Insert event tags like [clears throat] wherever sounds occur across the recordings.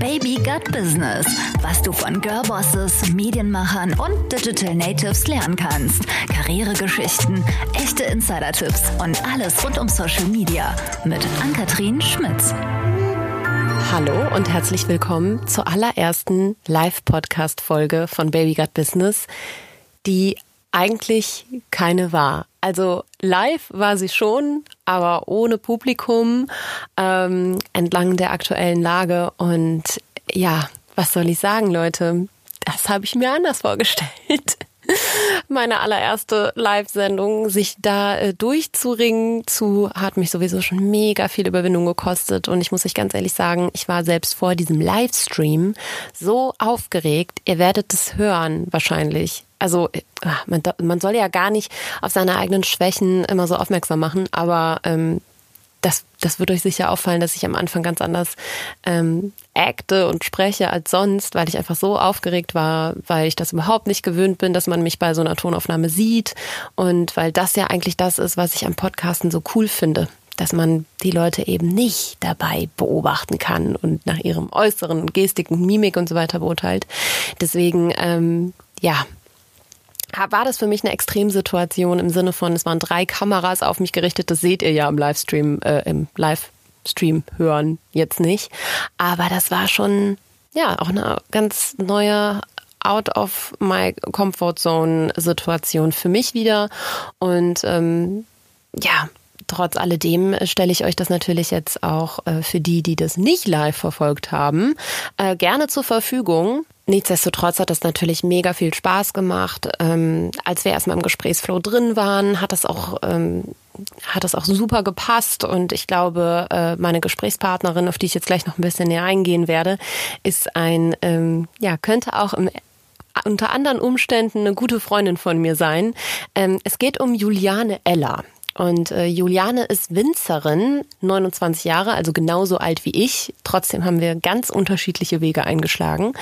Baby Gut Business, was du von Girlbosses, Medienmachern und Digital Natives lernen kannst. Karrieregeschichten, echte Insider-Tipps und alles rund um Social Media mit Ann-Kathrin Schmitz. Hallo und herzlich willkommen zur allerersten Live-Podcast-Folge von Baby Gut Business, die eigentlich keine war. Also live war sie schon, aber ohne Publikum ähm, entlang der aktuellen Lage. Und ja, was soll ich sagen, Leute? Das habe ich mir anders vorgestellt. [laughs] Meine allererste Live-Sendung, sich da äh, durchzuringen zu, hat mich sowieso schon mega viel Überwindung gekostet. Und ich muss euch ganz ehrlich sagen, ich war selbst vor diesem Livestream so aufgeregt. Ihr werdet es hören, wahrscheinlich also äh, man, man soll ja gar nicht auf seine eigenen Schwächen immer so aufmerksam machen, aber ähm, das, das wird euch sicher auffallen, dass ich am Anfang ganz anders ähm, acte und spreche als sonst, weil ich einfach so aufgeregt war, weil ich das überhaupt nicht gewöhnt bin, dass man mich bei so einer Tonaufnahme sieht und weil das ja eigentlich das ist, was ich am Podcasten so cool finde dass man die Leute eben nicht dabei beobachten kann und nach ihrem äußeren Gestiken, Mimik und so weiter beurteilt. Deswegen, ähm, ja, war das für mich eine Extremsituation im Sinne von, es waren drei Kameras auf mich gerichtet. Das seht ihr ja im Livestream, äh, im Livestream hören jetzt nicht. Aber das war schon, ja, auch eine ganz neue out of my comfort zone Situation für mich wieder. Und ähm, ja, trotz alledem stelle ich euch das natürlich jetzt auch äh, für die, die das nicht live verfolgt haben, äh, gerne zur Verfügung. Nichtsdestotrotz hat das natürlich mega viel Spaß gemacht. Ähm, als wir erstmal im Gesprächsflow drin waren, hat das auch ähm, hat das auch super gepasst und ich glaube, äh, meine Gesprächspartnerin, auf die ich jetzt gleich noch ein bisschen näher eingehen werde, ist ein, ähm, ja, könnte auch im unter anderen Umständen eine gute Freundin von mir sein. Ähm, es geht um Juliane Eller. Und äh, Juliane ist Winzerin, 29 Jahre, also genauso alt wie ich. Trotzdem haben wir ganz unterschiedliche Wege eingeschlagen.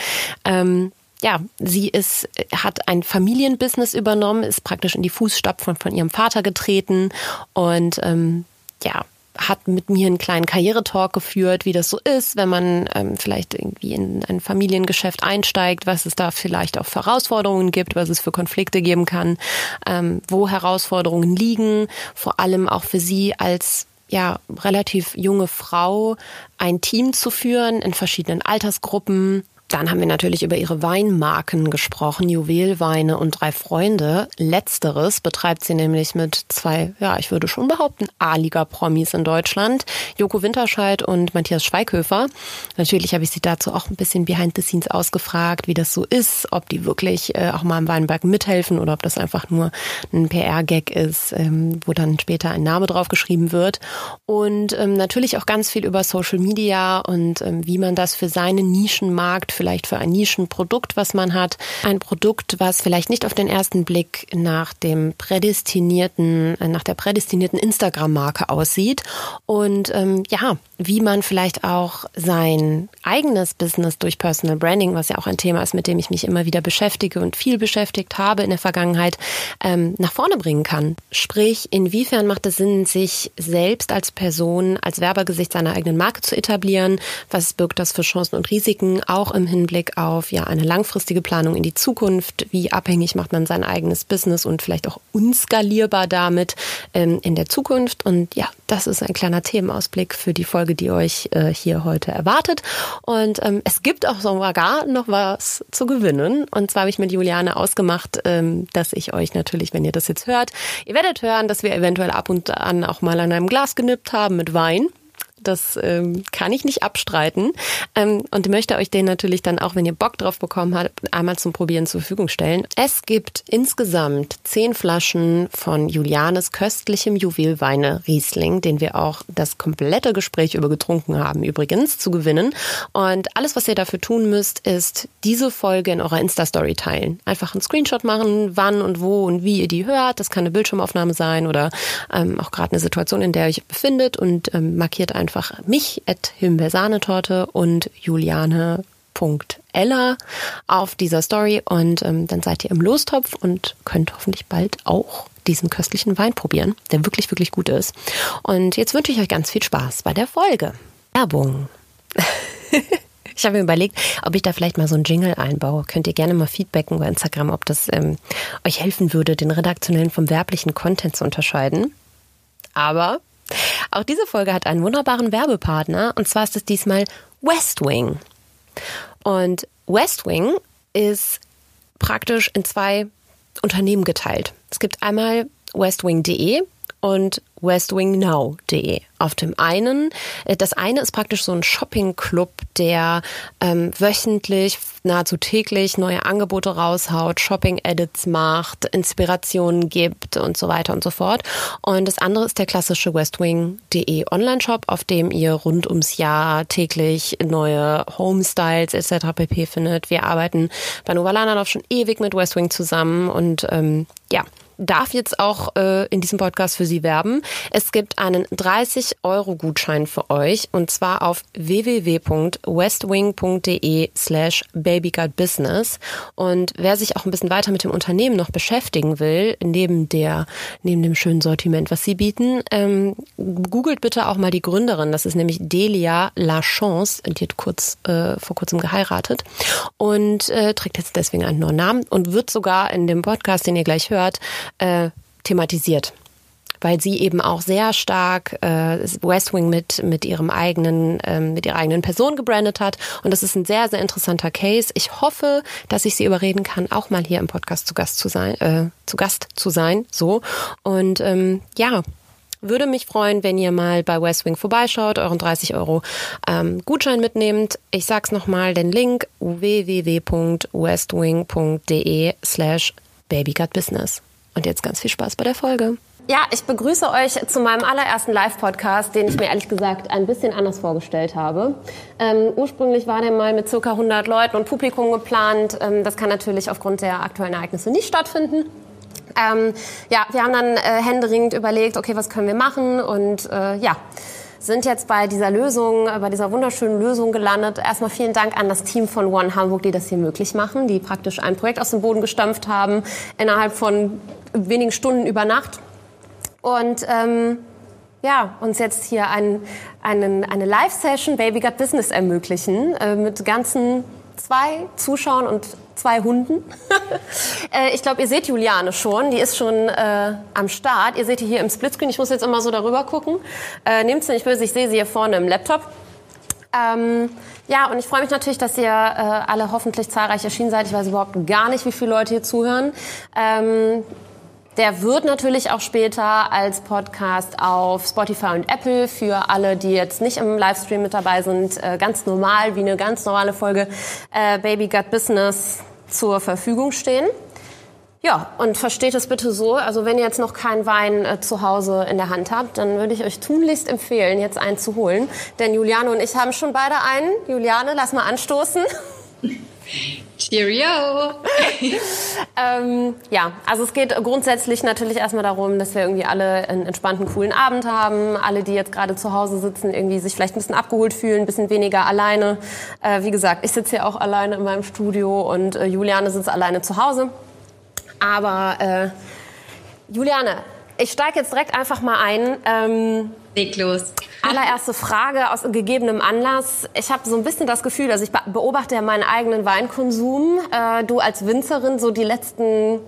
Ähm, ja, sie ist, hat ein Familienbusiness übernommen, ist praktisch in die Fußstapfen von, von ihrem Vater getreten und ähm, ja, hat mit mir einen kleinen Karrieretalk geführt, wie das so ist, wenn man ähm, vielleicht irgendwie in ein Familiengeschäft einsteigt, was es da vielleicht auch für Herausforderungen gibt, was es für Konflikte geben kann, ähm, wo Herausforderungen liegen, vor allem auch für sie als ja, relativ junge Frau ein Team zu führen in verschiedenen Altersgruppen, dann haben wir natürlich über ihre Weinmarken gesprochen, Juwelweine und drei Freunde. Letzteres betreibt sie nämlich mit zwei, ja, ich würde schon behaupten, A-Liga-Promis in Deutschland, Joko Winterscheid und Matthias Schweighöfer. Natürlich habe ich sie dazu auch ein bisschen behind the scenes ausgefragt, wie das so ist, ob die wirklich äh, auch mal im Weinberg mithelfen oder ob das einfach nur ein PR-Gag ist, ähm, wo dann später ein Name draufgeschrieben wird. Und ähm, natürlich auch ganz viel über Social Media und ähm, wie man das für seinen Nischenmarkt vielleicht für ein Nischenprodukt, was man hat. Ein Produkt, was vielleicht nicht auf den ersten Blick nach dem prädestinierten, nach der prädestinierten Instagram-Marke aussieht. Und ähm, ja, wie man vielleicht auch sein eigenes Business durch Personal Branding, was ja auch ein Thema ist, mit dem ich mich immer wieder beschäftige und viel beschäftigt habe in der Vergangenheit, ähm, nach vorne bringen kann. Sprich, inwiefern macht es Sinn, sich selbst als Person, als Werbergesicht seiner eigenen Marke zu etablieren? Was birgt das für Chancen und Risiken, auch im Hinblick auf ja eine langfristige Planung in die Zukunft. Wie abhängig macht man sein eigenes Business und vielleicht auch unskalierbar damit ähm, in der Zukunft? Und ja, das ist ein kleiner Themenausblick für die Folge, die euch äh, hier heute erwartet. Und ähm, es gibt auch sogar noch was zu gewinnen. Und zwar habe ich mit Juliane ausgemacht, ähm, dass ich euch natürlich, wenn ihr das jetzt hört, ihr werdet hören, dass wir eventuell ab und an auch mal an einem Glas genippt haben mit Wein. Das ähm, kann ich nicht abstreiten ähm, und möchte euch den natürlich dann auch, wenn ihr Bock drauf bekommen habt, einmal zum Probieren zur Verfügung stellen. Es gibt insgesamt zehn Flaschen von Julianes köstlichem Juwelweine Riesling, den wir auch das komplette Gespräch über getrunken haben, übrigens zu gewinnen. Und alles, was ihr dafür tun müsst, ist diese Folge in eurer Insta-Story teilen. Einfach einen Screenshot machen, wann und wo und wie ihr die hört. Das kann eine Bildschirmaufnahme sein oder ähm, auch gerade eine Situation, in der ihr euch befindet und ähm, markiert einfach einfach mich at Himbeersahnetorte und Juliane Ella auf dieser Story und ähm, dann seid ihr im Lostopf und könnt hoffentlich bald auch diesen köstlichen Wein probieren, der wirklich, wirklich gut ist. Und jetzt wünsche ich euch ganz viel Spaß bei der Folge. Werbung. [laughs] Ich habe mir überlegt, ob ich da vielleicht mal so einen Jingle einbaue. Könnt ihr gerne mal feedbacken bei Instagram, ob das ähm, euch helfen würde, den redaktionellen vom werblichen Content zu unterscheiden. Aber auch diese Folge hat einen wunderbaren Werbepartner und zwar ist es diesmal West Wing. Und West Wing ist praktisch in zwei Unternehmen geteilt. Es gibt einmal westwing.de und westwingnow.de. Auf dem einen, äh, das eine ist praktisch so ein Shopping-Club, der ähm, wöchentlich, nahezu täglich neue Angebote raushaut, Shopping-Edits macht, Inspirationen gibt und so weiter und so fort. Und das andere ist der klassische westwing.de Online-Shop, auf dem ihr rund ums Jahr täglich neue Homestyles etc. pp. findet. Wir arbeiten bei Novalanadov schon ewig mit Westwing zusammen und ähm, ja, darf jetzt auch äh, in diesem Podcast für Sie werben. Es gibt einen 30-Euro-Gutschein für euch und zwar auf www.westwing.de slash babygutbusiness. Und wer sich auch ein bisschen weiter mit dem Unternehmen noch beschäftigen will, neben der, neben dem schönen Sortiment, was sie bieten, ähm, googelt bitte auch mal die Gründerin. Das ist nämlich Delia Lachance. Die hat kurz, äh, vor kurzem geheiratet und äh, trägt jetzt deswegen einen neuen Namen und wird sogar in dem Podcast, den ihr gleich hört, äh, thematisiert weil sie eben auch sehr stark äh, West Wing mit mit ihrem eigenen äh, mit ihrer eigenen Person gebrandet hat und das ist ein sehr sehr interessanter Case. Ich hoffe, dass ich sie überreden kann, auch mal hier im Podcast zu Gast zu sein, äh, zu Gast zu sein, so und ähm, ja. Würde mich freuen, wenn ihr mal bei West Wing vorbeischaut, euren 30 Euro ähm, Gutschein mitnehmt. Ich sag's nochmal, den Link www.westwing.de slash babygutbusiness. Und jetzt ganz viel Spaß bei der Folge. Ja, ich begrüße euch zu meinem allerersten Live-Podcast, den ich mir ehrlich gesagt ein bisschen anders vorgestellt habe. Ähm, ursprünglich war der mal mit circa 100 Leuten und Publikum geplant. Ähm, das kann natürlich aufgrund der aktuellen Ereignisse nicht stattfinden. Ähm, ja, wir haben dann äh, händeringend überlegt, okay, was können wir machen? Und äh, ja, sind jetzt bei dieser Lösung, äh, bei dieser wunderschönen Lösung gelandet. Erstmal vielen Dank an das Team von One Hamburg, die das hier möglich machen, die praktisch ein Projekt aus dem Boden gestampft haben, innerhalb von wenigen Stunden über Nacht. Und ähm, ja, uns jetzt hier ein, einen, eine Live-Session Baby Got Business ermöglichen äh, mit ganzen zwei Zuschauern und zwei Hunden. [laughs] äh, ich glaube, ihr seht Juliane schon. Die ist schon äh, am Start. Ihr seht die hier im Splitscreen. Ich muss jetzt immer so darüber gucken. Äh, Nehmt sie nicht böse. Ich sehe sie hier vorne im Laptop. Ähm, ja, und ich freue mich natürlich, dass ihr äh, alle hoffentlich zahlreich erschienen seid. Ich weiß überhaupt gar nicht, wie viele Leute hier zuhören. Ähm, der wird natürlich auch später als Podcast auf Spotify und Apple für alle, die jetzt nicht im Livestream mit dabei sind, äh, ganz normal, wie eine ganz normale Folge äh, Baby Gut Business zur Verfügung stehen. Ja, und versteht es bitte so, also wenn ihr jetzt noch keinen Wein äh, zu Hause in der Hand habt, dann würde ich euch tunlichst empfehlen, jetzt einen zu holen. Denn Juliane und ich haben schon beide einen. Juliane, lass mal anstoßen. [laughs] Cheerio! [laughs] ähm, ja, also es geht grundsätzlich natürlich erstmal darum, dass wir irgendwie alle einen entspannten, coolen Abend haben. Alle, die jetzt gerade zu Hause sitzen, irgendwie sich vielleicht ein bisschen abgeholt fühlen, ein bisschen weniger alleine. Äh, wie gesagt, ich sitze hier auch alleine in meinem Studio und äh, Juliane sitzt alleine zu Hause. Aber äh, Juliane, ich steige jetzt direkt einfach mal ein. Ähm, Leg los. Allererste Frage aus gegebenem Anlass. Ich habe so ein bisschen das Gefühl, also ich beobachte ja meinen eigenen Weinkonsum. Äh, du als Winzerin so die letzten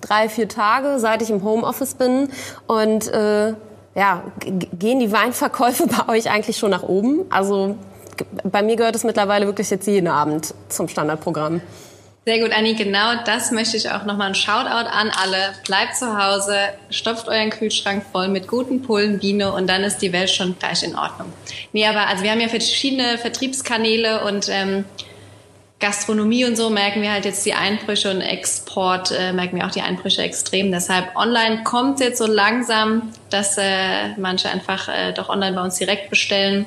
drei, vier Tage, seit ich im Homeoffice bin. Und äh, ja, gehen die Weinverkäufe [laughs] bei euch eigentlich schon nach oben? Also bei mir gehört es mittlerweile wirklich jetzt jeden Abend zum Standardprogramm. Sehr gut, Anni. Genau das möchte ich auch nochmal ein Shoutout an alle. Bleibt zu Hause, stopft euren Kühlschrank voll mit guten Pullen, Biene und dann ist die Welt schon gleich in Ordnung. Nee, aber also wir haben ja verschiedene Vertriebskanäle und ähm, Gastronomie und so merken wir halt jetzt die Einbrüche und Export äh, merken wir auch die Einbrüche extrem. Deshalb online kommt jetzt so langsam, dass äh, manche einfach äh, doch online bei uns direkt bestellen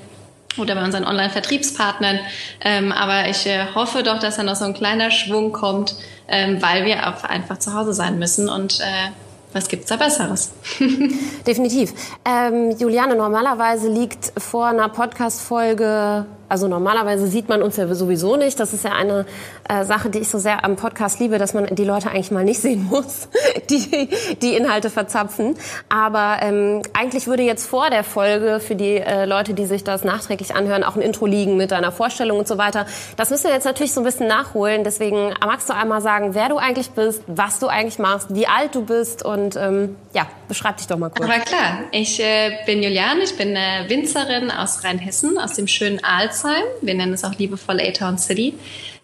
oder bei unseren Online-Vertriebspartnern. Ähm, aber ich äh, hoffe doch, dass da noch so ein kleiner Schwung kommt, ähm, weil wir auch einfach zu Hause sein müssen und äh, was gibt's da Besseres? [laughs] Definitiv. Ähm, Juliane, normalerweise liegt vor einer Podcast-Folge Also normalerweise sieht man uns ja sowieso nicht. Das ist ja eine äh, Sache, die ich so sehr am Podcast liebe, dass man die Leute eigentlich mal nicht [laughs] sehen muss, die die Inhalte verzapfen. Aber ähm, eigentlich würde jetzt vor der Folge für die äh, Leute, die sich das nachträglich anhören, auch ein Intro liegen mit deiner Vorstellung und so weiter. Das müssen wir jetzt natürlich so ein bisschen nachholen. Deswegen magst du einmal sagen, wer du eigentlich bist, was du eigentlich machst, wie alt du bist und ähm, ja, beschreib dich doch mal kurz. Aber klar, ich äh, bin Juliane, ich bin äh, Winzerin aus Rheinhessen, aus dem schönen Alzheim. Wir nennen es auch liebevoll A-Town City.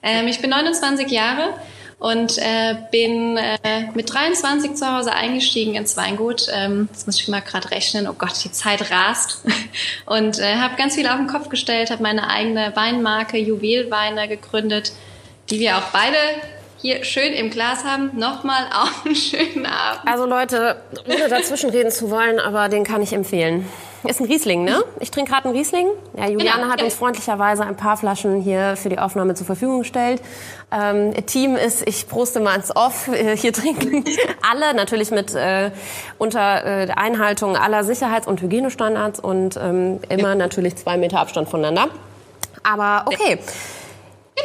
Ähm, ich bin 29 Jahre und äh, bin äh, mit 23 zu Hause eingestiegen ins Weingut. Ähm, das muss ich mal gerade rechnen. Oh Gott, die Zeit rast. [laughs] Und äh, habe ganz viel auf den Kopf gestellt, habe meine eigene Weinmarke Juwelweine gegründet, die wir auch beide hier schön im Glas haben. Nochmal auch einen schönen Abend. Also Leute, ohne dazwischenreden zu wollen, aber den kann ich empfehlen. Ist ein Riesling, ne? Ich trinke gerade einen Riesling. Ja, Juliane Genau, hat ja. uns freundlicherweise ein paar Flaschen hier für die Aufnahme zur Verfügung gestellt. Ähm, Team ist, ich proste mal ins Off. Äh, Hier trinken [laughs] alle, natürlich mit äh, unter äh, Einhaltung aller Sicherheits- und Hygienestandards und ähm, immer natürlich zwei Meter Abstand voneinander. Aber okay.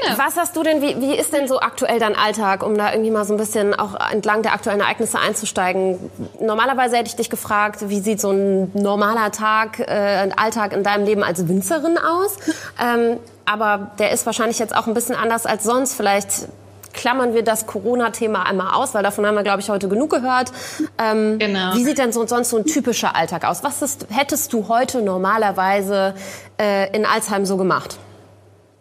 Genau. Was hast du denn, wie, wie ist denn so aktuell dein Alltag, um da irgendwie mal so ein bisschen auch entlang der aktuellen Ereignisse einzusteigen? Normalerweise hätte ich dich gefragt, wie sieht so ein normaler Tag, äh, ein Alltag in deinem Leben als Winzerin aus? [laughs] Ähm, aber der ist wahrscheinlich jetzt auch ein bisschen anders als sonst. Vielleicht klammern wir das Corona-Thema einmal aus, weil davon haben wir, glaube ich, heute genug gehört. Ähm, Genau. Wie sieht denn so, sonst so ein typischer Alltag aus? Was ist, hättest du heute normalerweise äh, in Alzheim so gemacht?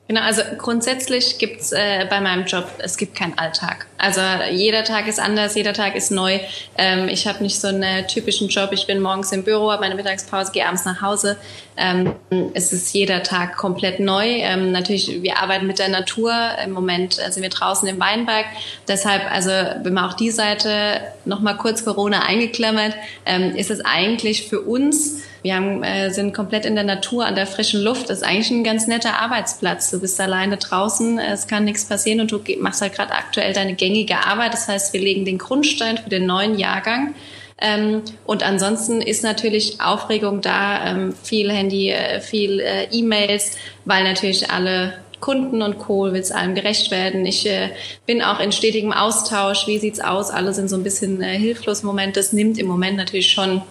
Genau, also grundsätzlich gibt's äh, bei meinem Job, es gibt keinen Alltag. Also jeder Tag ist anders, jeder Tag ist neu. Ähm, ich habe nicht so einen typischen Job. Ich bin morgens im Büro, habe meine Mittagspause, gehe abends nach Hause. Ähm, es ist jeder Tag komplett neu. Ähm, natürlich, wir arbeiten mit der Natur. Im Moment äh, sind wir draußen im Weinberg. Deshalb, also wenn man auch die Seite noch mal kurz Corona eingeklammert, ähm, ist es eigentlich für uns wir haben, äh, sind komplett in der Natur, an der frischen Luft. Das ist eigentlich ein ganz netter Arbeitsplatz. Du bist alleine draußen, es kann nichts passieren und du machst halt gerade aktuell deine gängige Arbeit. Das heißt, wir legen den Grundstein für den neuen Jahrgang. Ähm, und ansonsten ist natürlich Aufregung da, ähm, viel Handy, äh, viel äh, E-Mails, weil natürlich alle Kunden und Co. will es allem gerecht werden. Ich äh, bin auch in stetigem Austausch. Wie sieht's aus? Alle sind so ein bisschen äh, hilflos im Moment. Das nimmt im Moment natürlich schon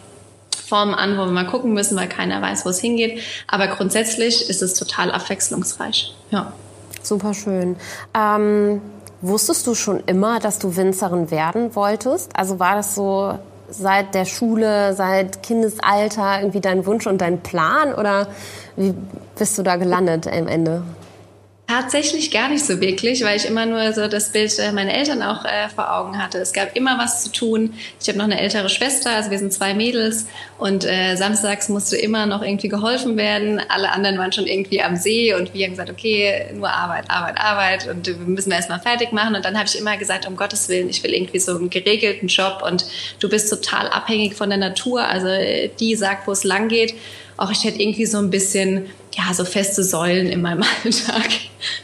Formen an, wo wir mal gucken müssen, weil keiner weiß, wo es hingeht. Aber grundsätzlich ist es total abwechslungsreich. Ja. Super schön. Ähm, wusstest du schon immer, dass du Winzerin werden wolltest? Also war das so seit der Schule, seit Kindesalter irgendwie dein Wunsch und dein Plan? Oder wie bist du da gelandet am Ende? Tatsächlich gar nicht so wirklich, weil ich immer nur so das Bild äh, meiner Eltern auch äh, vor Augen hatte. Es gab immer was zu tun. Ich habe noch eine ältere Schwester, also wir sind zwei Mädels und äh, samstags musste immer noch irgendwie geholfen werden. Alle anderen waren schon irgendwie am See und wir haben gesagt, okay, nur Arbeit, Arbeit, Arbeit und wir müssen erstmal fertig machen. Und dann habe ich immer gesagt, um Gottes Willen, ich will irgendwie so einen geregelten Job und du bist total abhängig von der Natur. Also die sagt, wo es lang geht. Auch ich hätte irgendwie so ein bisschen, ja, so feste Säulen in meinem [laughs] Alltag.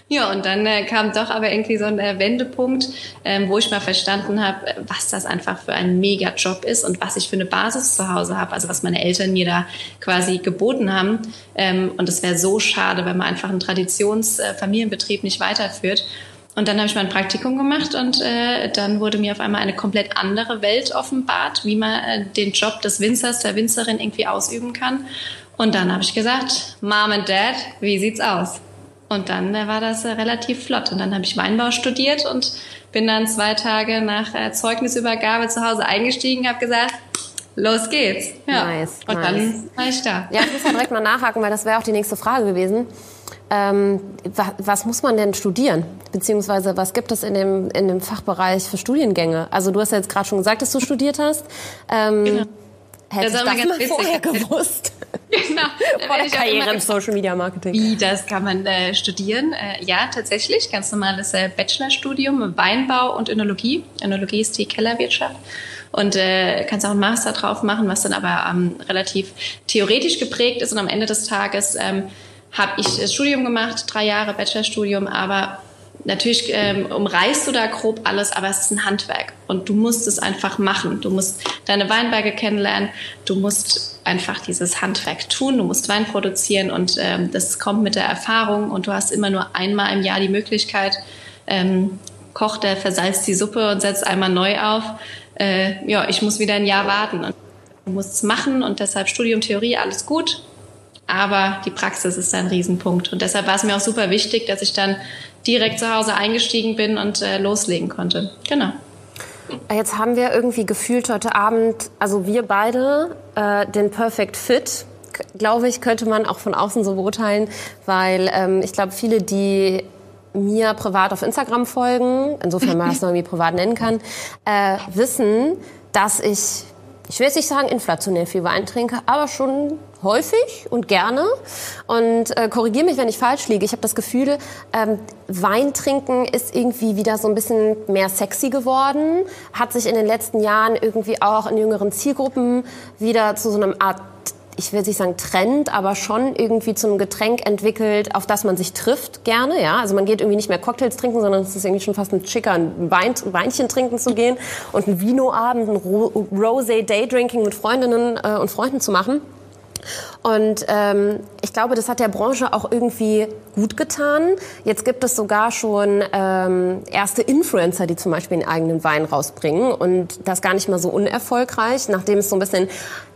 Ja, und dann äh, kam doch aber irgendwie so ein äh, Wendepunkt, ähm, wo ich mal verstanden habe, was das einfach für ein Mega-Job ist und was ich für eine Basis zu Hause habe, also was meine Eltern mir da quasi geboten haben. Ähm, und es wäre so schade, wenn man einfach einen Traditionsfamilienbetrieb nicht weiterführt. Und dann habe ich mal ein Praktikum gemacht und äh, dann wurde mir auf einmal eine komplett andere Welt offenbart, wie man äh, den Job des Winzers, der Winzerin irgendwie ausüben kann. Und dann habe ich gesagt, Mom and Dad, wie sieht's aus? Und dann äh, war das äh, relativ flott. Und dann habe ich Weinbau studiert und bin dann zwei Tage nach äh, Zeugnisübergabe zu Hause eingestiegen, habe gesagt, los geht's. Ja. Nice, und nice. dann war ich da. Ja, ich muss ja direkt mal nachhaken, weil das wäre auch die nächste Frage gewesen. Ähm, wa was muss man denn studieren? Beziehungsweise was gibt es in dem, in dem Fachbereich für Studiengänge? Also du hast ja jetzt gerade schon gesagt, dass du studiert hast. Ähm, Genau. Hätte Das ich das mal witzig. vorher gewusst. [laughs] Genau. Vor der Karriere im Social Media Marketing. Wie, das kann man äh, studieren? Äh, ja, tatsächlich. Ganz normales äh, Bachelorstudium, Weinbau und Önologie. Önologie ist die Kellerwirtschaft. Und äh, kannst auch einen Master drauf machen, was dann aber ähm, relativ theoretisch geprägt ist. Und am Ende des Tages ähm, habe ich das Studium gemacht, drei Jahre Bachelorstudium, aber natürlich ähm, umreißt du da grob alles, aber es ist ein Handwerk und du musst es einfach machen. Du musst deine Weinberge kennenlernen, du musst einfach dieses Handwerk tun, du musst Wein produzieren und ähm, das kommt mit der Erfahrung und du hast immer nur einmal im Jahr die Möglichkeit, ähm, kocht der, versalzt die Suppe und setzt einmal neu auf. Äh, ja, ich muss wieder ein Jahr warten und du musst es machen und deshalb Studium, Theorie, alles gut. Aber die Praxis ist ein Riesenpunkt. Und deshalb war es mir auch super wichtig, dass ich dann direkt zu Hause eingestiegen bin und äh, loslegen konnte. Genau. Jetzt haben wir irgendwie gefühlt heute Abend, also wir beide, äh, den Perfect Fit, glaube ich, könnte man auch von außen so beurteilen, weil ähm, ich glaube, viele, die mir privat auf Instagram folgen, insofern man das noch irgendwie privat nennen kann, äh, wissen, dass ich ich will jetzt nicht sagen inflationär viel Wein trinke, aber schon häufig und gerne. Und äh, korrigiere mich, wenn ich falsch liege. Ich habe das Gefühl, ähm, Wein trinken ist irgendwie wieder so ein bisschen mehr sexy geworden, hat sich in den letzten Jahren irgendwie auch in jüngeren Zielgruppen wieder zu so einem Art ich will nicht sagen Trend, aber schon irgendwie zu einem Getränk entwickelt, auf das man sich trifft gerne. Ja, also man geht irgendwie nicht mehr Cocktails trinken, sondern es ist irgendwie schon fast ein schicker, ein Wein, Weinchen trinken zu gehen und ein Vinoabend, ein Rosé Daydrinking mit Freundinnen äh, und Freunden zu machen. Und ähm, ich glaube, das hat der Branche auch irgendwie gut getan. Jetzt gibt es sogar schon ähm, erste Influencer, die zum Beispiel einen eigenen Wein rausbringen und das gar nicht mal so unerfolgreich, nachdem es so ein bisschen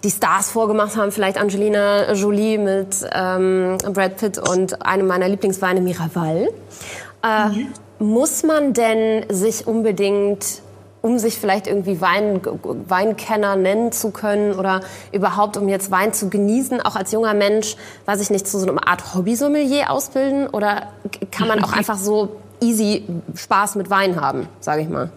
die Stars vorgemacht haben, vielleicht Angelina Jolie mit ähm, Brad Pitt und einem meiner Lieblingsweine Miraval. Äh, mhm. Muss man denn sich unbedingt um sich vielleicht irgendwie Wein, Weinkenner nennen zu können oder überhaupt, um jetzt Wein zu genießen, auch als junger Mensch, weiß ich nicht, zu so einer Art Hobby-Sommelier ausbilden? Oder kann man auch [laughs] einfach so easy Spaß mit Wein haben, sage ich mal?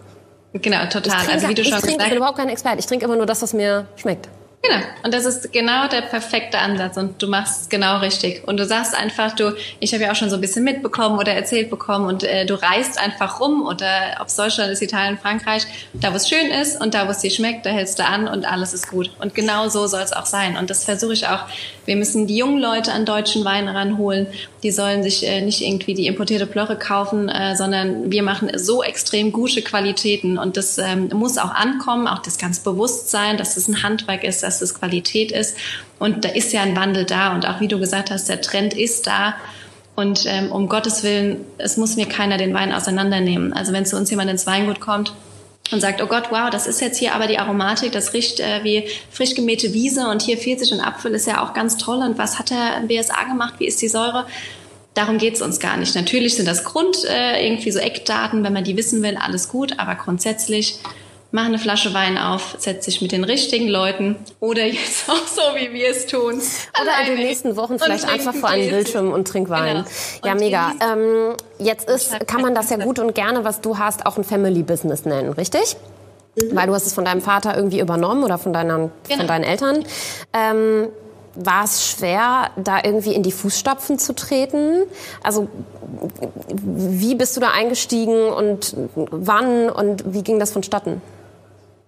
Genau, total. Ich trinke, also wie du schon ich, trinke, ich bin überhaupt kein Experte. Ich trinke immer nur das, was mir schmeckt. Genau. Und das ist genau der perfekte Ansatz und du machst es genau richtig. Und du sagst einfach, du, ich habe ja auch schon so ein bisschen mitbekommen oder erzählt bekommen und äh, du reist einfach rum oder ob es Deutschland ist, Italien, Frankreich, da wo es schön ist und da wo es dir schmeckt, da hältst du an und alles ist gut. Und genau so soll es auch sein. Und das versuche ich auch. Wir müssen die jungen Leute an deutschen Wein ranholen. Die sollen sich äh, nicht irgendwie die importierte Plörre kaufen, äh, sondern wir machen so extrem gute Qualitäten und das ähm, muss auch ankommen, auch das ganz Bewusstsein, dass es ein Handwerk ist, dass es Qualität ist. Und da ist ja ein Wandel da. Und auch wie du gesagt hast, der Trend ist da. Und ähm, um Gottes Willen, es muss mir keiner den Wein auseinandernehmen. Also wenn zu uns jemand ins Weingut kommt und sagt, oh Gott, wow, das ist jetzt hier aber die Aromatik, das riecht äh, wie frisch gemähte Wiese und hier fehlt sich ein Apfel, ist ja auch ganz toll. Und was hat der BSA gemacht? Wie ist die Säure? Darum geht es uns gar nicht. Natürlich sind das Grund äh, irgendwie so Eckdaten, wenn man die wissen will, alles gut, aber grundsätzlich mach eine Flasche Wein auf, setz dich mit den richtigen Leuten oder jetzt auch so, wie wir es tun. Oder in den nächsten Wochen vielleicht einfach vor einem Bildschirm und trink Wein. Genau. Ja, mega. Ähm, jetzt ist, kann man das ja gut und gerne, was du hast, auch ein Family Business nennen, richtig? Mhm. Weil du hast es von deinem Vater irgendwie übernommen oder von, deiner, genau. von deinen Eltern. Ähm, war es schwer, da irgendwie in die Fußstapfen zu treten? Also wie bist du da eingestiegen und wann und wie ging das vonstatten?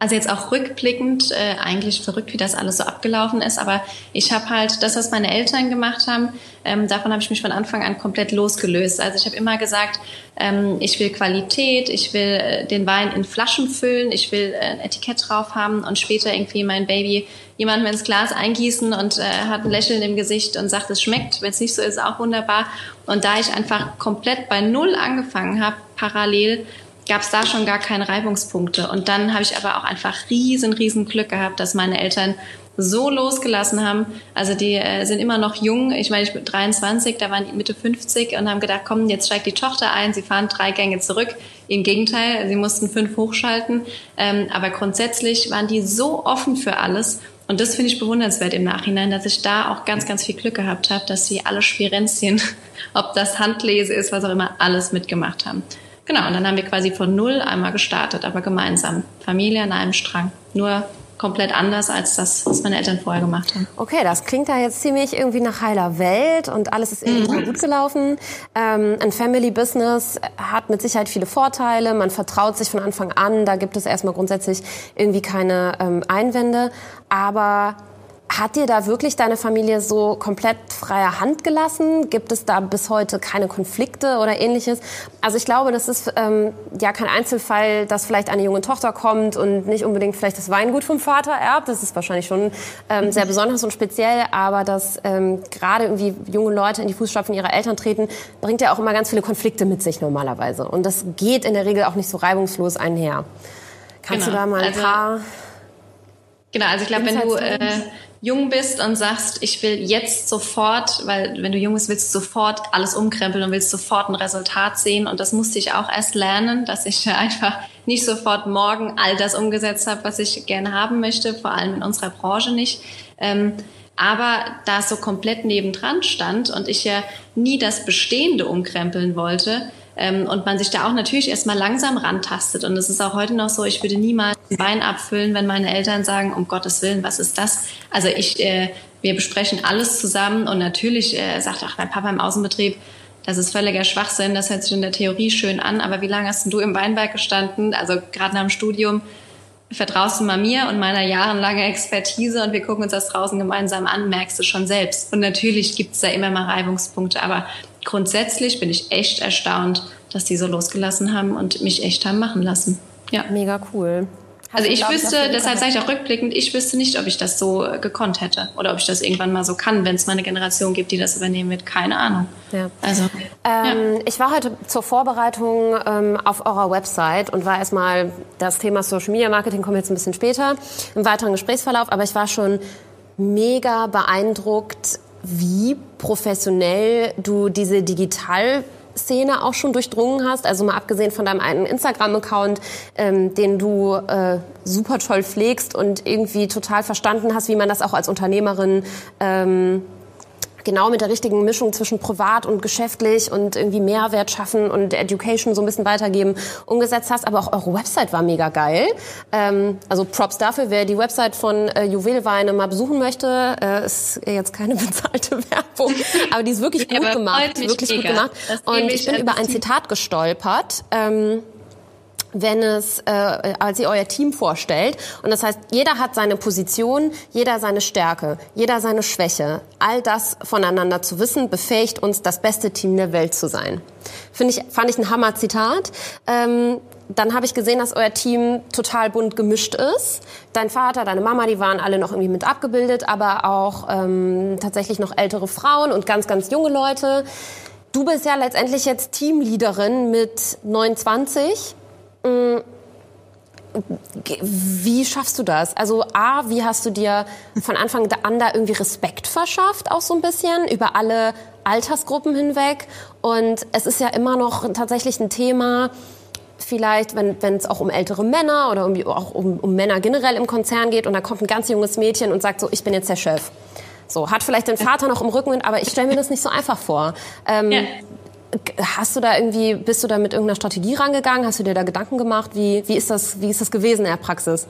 Also jetzt auch rückblickend, äh, eigentlich verrückt, wie das alles so abgelaufen ist, aber ich habe halt das, was meine Eltern gemacht haben, ähm, davon habe ich mich von Anfang an komplett losgelöst. Also ich habe immer gesagt, ähm, ich will Qualität, ich will äh, den Wein in Flaschen füllen, ich will äh, ein Etikett drauf haben und später irgendwie mein Baby jemandem ins Glas eingießen und äh, hat ein Lächeln im Gesicht und sagt, es schmeckt. Wenn es nicht so ist, auch wunderbar. Und da ich einfach komplett bei Null angefangen habe, parallel, gab es da schon gar keine Reibungspunkte. Und dann habe ich aber auch einfach riesen, riesen Glück gehabt, dass meine Eltern so losgelassen haben. Also die äh, sind immer noch jung. Ich meine, ich bin 23, da waren die Mitte 50 und haben gedacht, komm, jetzt steigt die Tochter ein, sie fahren drei Gänge zurück. Im Gegenteil, sie mussten fünf hochschalten. Ähm, aber grundsätzlich waren die so offen für alles. Und das finde ich bewundernswert im Nachhinein, dass ich da auch ganz, ganz viel Glück gehabt habe, dass sie alle Spirenzien, [laughs] ob das Handlese ist, was auch immer, alles mitgemacht haben. Genau, und dann haben wir quasi von null einmal gestartet, aber gemeinsam. Familie an einem Strang. Nur komplett anders als das, was meine Eltern vorher gemacht haben. Okay, das klingt da jetzt ziemlich irgendwie nach heiler Welt und alles ist irgendwie mhm. gut gelaufen. Ähm, ein Family Business hat mit Sicherheit viele Vorteile. Man vertraut sich von Anfang an. Da gibt es erstmal grundsätzlich irgendwie keine ähm, Einwände. Aber hat dir da wirklich deine Familie so komplett freie Hand gelassen? Gibt es da bis heute keine Konflikte oder ähnliches? Also ich glaube, das ist ähm, ja kein Einzelfall, dass vielleicht eine junge Tochter kommt und nicht unbedingt vielleicht das Weingut vom Vater erbt. Das ist wahrscheinlich schon ähm, sehr besonders und speziell, aber dass ähm, gerade irgendwie junge Leute in die Fußstapfen ihrer Eltern treten, bringt ja auch immer ganz viele Konflikte mit sich normalerweise. Und das geht in der Regel auch nicht so reibungslos einher. Kannst genau. du da mal ein also, paar Genau, also ich glaube, wenn du äh, jung bist und sagst, ich will jetzt sofort, weil wenn du jung bist, willst du sofort alles umkrempeln und willst sofort ein Resultat sehen. Und das musste ich auch erst lernen, dass ich [laughs] einfach nicht sofort morgen all das umgesetzt habe, was ich gerne haben möchte, vor allem in unserer Branche nicht. Ähm, aber da es so komplett nebendran stand und ich ja nie das Bestehende umkrempeln wollte, ähm, und man sich da auch natürlich erstmal langsam rantastet. Und es ist auch heute noch so, ich würde niemals Wein abfüllen, wenn meine Eltern sagen, um Gottes Willen, was ist das? Also ich, äh, wir besprechen alles zusammen und natürlich äh, sagt auch mein Papa im Außenbetrieb, das ist völliger Schwachsinn, das hört sich in der Theorie schön an, aber wie lange hast du im Weinberg gestanden? Also gerade nach dem Studium, vertraust du mal mir und meiner jahrelangen Expertise und wir gucken uns das draußen gemeinsam an, merkst du schon selbst. Und natürlich gibt's da immer mal Reibungspunkte, aber grundsätzlich bin ich echt erstaunt, dass die so losgelassen haben und mich echt haben machen lassen. Ja. Mega cool. Also ich wüsste, deshalb sage ich auch rückblickend, ich wüsste nicht, ob ich das so äh, gekonnt hätte oder ob ich das irgendwann mal so kann, wenn es mal eine Generation gibt, die das übernehmen wird. Keine Ahnung. Ja. Also, ähm, ja. Ich war heute zur Vorbereitung ähm, auf eurer Website und war erstmal das Thema Social Media Marketing kommt jetzt ein bisschen später im weiteren Gesprächsverlauf, aber ich war schon mega beeindruckt, wie professionell du diese digital Szene auch schon durchdrungen hast? Also mal abgesehen von deinem einen Instagram-Account, ähm, den du äh, super toll pflegst und irgendwie total verstanden hast, wie man das auch als Unternehmerin ähm, genau mit der richtigen Mischung zwischen privat und geschäftlich und irgendwie Mehrwert schaffen und Education so ein bisschen weitergeben umgesetzt hast. Aber auch eure Website war mega geil. Ähm, also Props dafür, wer die Website von äh, Juwelweine mal besuchen möchte, äh, ist jetzt keine [laughs] bezahlte Werbung, aber die ist wirklich gut ja, gemacht, wirklich mega. gut gemacht. Und ich bin über ein Zitat gestolpert. Ähm, wenn es, äh, als ihr euer Team vorstellt. Und das heißt, jeder hat seine Position, jeder seine Stärke, jeder seine Schwäche. All das voneinander zu wissen, befähigt uns, das beste Team der Welt zu sein. Finde ich, fand ich ein Hammer-Zitat. Ähm, dann habe ich gesehen, dass euer Team total bunt gemischt ist. Dein Vater, deine Mama, die waren alle noch irgendwie mit abgebildet, aber auch ähm, tatsächlich noch ältere Frauen und ganz, ganz junge Leute. Du bist ja letztendlich jetzt Teamleaderin mit 29 wie schaffst du das? Also A, wie hast du dir von Anfang an da irgendwie Respekt verschafft, auch so ein bisschen, über alle Altersgruppen hinweg? Und es ist ja immer noch tatsächlich ein Thema, vielleicht, wenn es auch um ältere Männer oder um, auch um, um Männer generell im Konzern geht und da kommt ein ganz junges Mädchen und sagt so, ich bin jetzt der Chef. So, hat vielleicht den Vater noch im Rücken, aber ich stelle mir das nicht so einfach vor. Ähm, ja. Hast du da irgendwie, bist du da mit irgendeiner Strategie rangegangen? Hast du dir da Gedanken gemacht? Wie, wie, ist, das, wie ist das gewesen in der Praxis?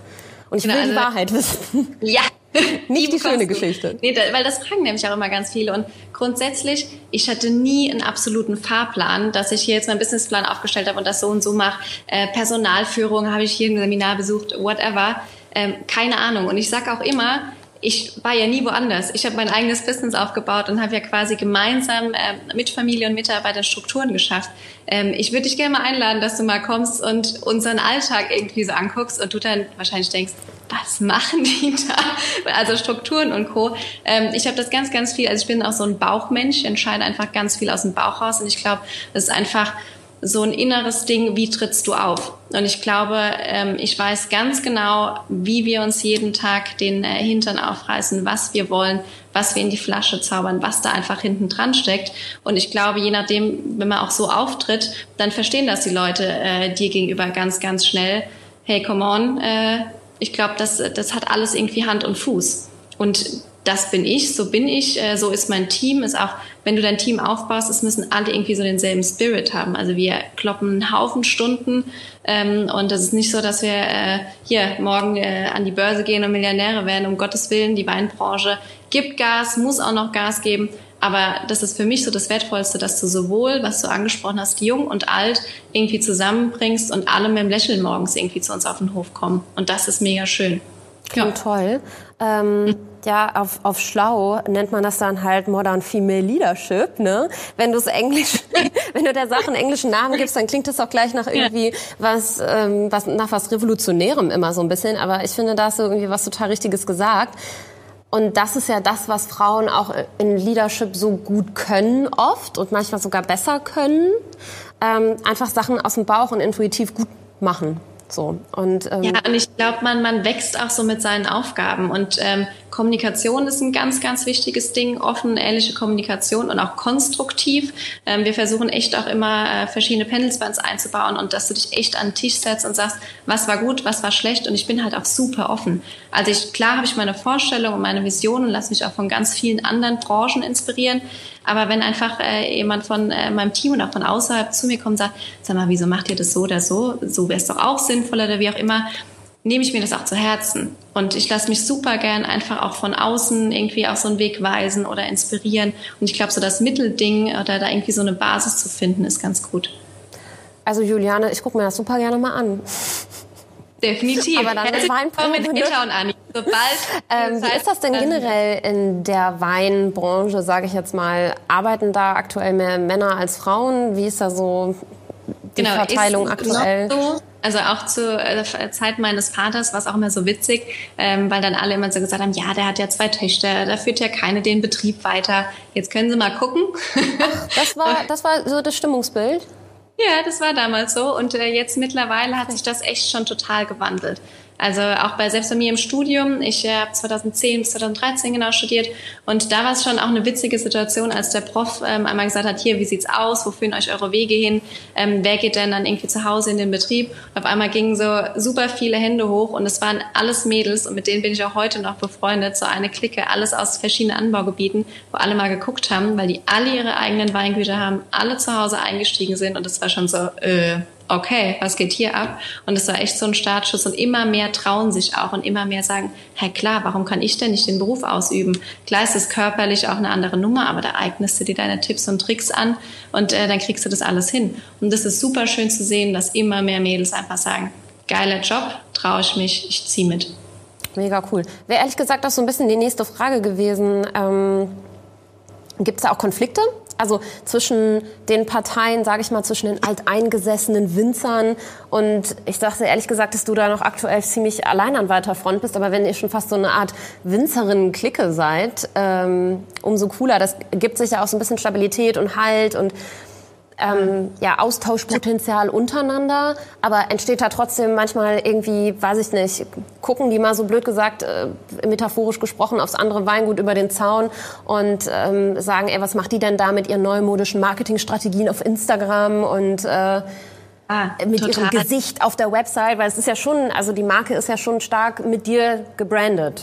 Und ich will also, die Wahrheit wissen. [laughs] Ja. [laughs] Nicht die, die schöne Geschichte. Nee, da, weil das fragen nämlich auch immer ganz viele. Und grundsätzlich, ich hatte nie einen absoluten Fahrplan, dass ich hier jetzt meinen Businessplan aufgestellt habe und das so und so mache. Äh, Personalführung habe ich hier ein Seminar besucht, whatever. Ähm, keine Ahnung. Und ich sage auch immer, ich war ja nie woanders. Ich habe mein eigenes Business aufgebaut und habe ja quasi gemeinsam äh, mit Familie und Mitarbeitern Strukturen geschafft. Ähm, ich würde dich gerne mal einladen, dass du mal kommst und unseren Alltag irgendwie so anguckst und du dann wahrscheinlich denkst, was machen die da? [laughs] Also Strukturen und Co. Ähm, ich habe das ganz, ganz viel, also ich bin auch so ein Bauchmensch, entscheide einfach ganz viel aus dem Bauch raus und ich glaube, das ist einfach so ein inneres Ding, wie trittst du auf? Und ich glaube, ähm, ich weiß ganz genau, wie wir uns jeden Tag den äh, Hintern aufreißen, was wir wollen, was wir in die Flasche zaubern, was da einfach hinten dran steckt. Und ich glaube, je nachdem, wenn man auch so auftritt, dann verstehen das die Leute äh, dir gegenüber ganz, ganz schnell. Hey, come on, äh, ich glaube, das, das hat alles irgendwie Hand und Fuß. Und das bin ich, so bin ich, äh, so ist mein Team, ist auch, wenn du dein Team aufbaust, es müssen alle irgendwie so denselben Spirit haben. Also wir kloppen einen Haufen Stunden ähm, und das ist nicht so, dass wir äh, hier morgen äh, an die Börse gehen und Millionäre werden, um Gottes Willen, die Weinbranche gibt Gas, muss auch noch Gas geben. Aber das ist für mich so das Wertvollste, dass du sowohl, was du angesprochen hast, jung und alt irgendwie zusammenbringst und alle mit dem Lächeln morgens irgendwie zu uns auf den Hof kommen. Und das ist mega schön. Ja. toll. Ähm, [laughs] ja, auf, auf schlau nennt man das dann halt Modern Female Leadership, ne? Wenn du es Englisch, [laughs] wenn du der Sache einen englischen Namen gibst, dann klingt es auch gleich nach irgendwie was, ähm, was, nach was Revolutionärem immer so ein bisschen. Aber ich finde, da hast du irgendwie was total Richtiges gesagt. Und das ist ja das, was Frauen auch in Leadership so gut können oft und manchmal sogar besser können. Ähm, einfach Sachen aus dem Bauch und intuitiv gut machen. So. Und, ähm, ja, und ich glaube, man, man wächst auch so mit seinen Aufgaben. Und ähm, Kommunikation ist ein ganz, ganz wichtiges Ding. Offen, ehrliche Kommunikation und auch konstruktiv. Ähm, wir versuchen echt auch immer äh, verschiedene Panels bei uns einzubauen und dass du dich echt an den Tisch setzt und sagst, was war gut, was war schlecht. Und ich bin halt auch super offen. Also ich, klar habe ich meine Vorstellung und meine Vision und lasse mich auch von ganz vielen anderen Branchen inspirieren. Aber wenn einfach äh, jemand von äh, meinem Team und auch von außerhalb zu mir kommt und sagt, sag mal, wieso macht ihr das so oder so? So wäre es doch auch sinnvoller oder wie auch immer, nehme ich mir das auch zu Herzen. Und ich lasse mich super gern einfach auch von außen irgendwie auf so einen Weg weisen oder inspirieren. Und ich glaube, so das Mittelding oder da irgendwie so eine Basis zu finden, ist ganz gut. Also Juliane, ich gucke mir das super gerne mal an. Definitiv. Aber dann ist Weinprobe. Mit ne? und Anni. Sobald [laughs] ähm, wie ist das denn generell in der Weinbranche, sage ich jetzt mal? Arbeiten da aktuell mehr Männer als Frauen? Wie ist da so die genau, Verteilung aktuell? So. Also auch zur äh, Zeit meines Vaters war es auch immer so witzig, ähm, weil dann alle immer so gesagt haben, ja, der hat ja zwei Töchter, da führt ja keine den Betrieb weiter. Jetzt können Sie mal gucken. Ach, das war, [laughs] das war so das Stimmungsbild? Ja, das war damals so. Und äh, jetzt mittlerweile hat sich das echt schon total gewandelt. Also auch bei selbst bei mir im Studium, ich äh, habe 2010 bis 2013 genau studiert. Und da war es schon auch eine witzige Situation, als der Prof ähm, einmal gesagt hat, hier, wie sieht's aus, wo führen euch eure Wege hin, ähm, wer geht denn dann irgendwie zu Hause in den Betrieb? Und auf einmal gingen so super viele Hände hoch und es waren alles Mädels und mit denen bin ich auch heute noch befreundet, so eine Clique, alles aus verschiedenen Anbaugebieten, wo alle mal geguckt haben, weil die alle ihre eigenen Weingüter haben, alle zu Hause eingestiegen sind und es war schon so, äh, okay, was geht hier ab? Und es war echt so ein Startschuss und immer mehr trauen sich auch und immer mehr sagen, hey klar, warum kann ich denn nicht den Beruf ausüben? Klar ist es körperlich auch eine andere Nummer, aber da eignest du dir deine Tipps und Tricks an und äh, dann kriegst du das alles hin. Und das ist super schön zu sehen, dass immer mehr Mädels einfach sagen, geiler Job, traue ich mich, ich ziehe mit. Mega cool. Wäre ehrlich gesagt auch so ein bisschen die nächste Frage gewesen. Ähm, Gibt es da auch Konflikte? Also zwischen den Parteien, sage ich mal, zwischen den alteingesessenen Winzern und ich dachte ehrlich gesagt, dass du da noch aktuell ziemlich allein an weiter Front bist. Aber wenn ihr schon fast so eine Art Winzerinnen-Clique seid, ähm, umso cooler. Das gibt sich ja auch so ein bisschen Stabilität und Halt und ähm, ja, Austauschpotenzial untereinander, aber entsteht da trotzdem manchmal irgendwie, weiß ich nicht, gucken die mal so blöd gesagt, äh, metaphorisch gesprochen, aufs andere Weingut über den Zaun und ähm, sagen, ey, was macht die denn da mit ihren neumodischen Marketingstrategien auf Instagram und äh, Ah, mit total. ihrem Gesicht auf der Website, weil es ist ja schon, also die Marke ist ja schon stark mit dir gebrandet.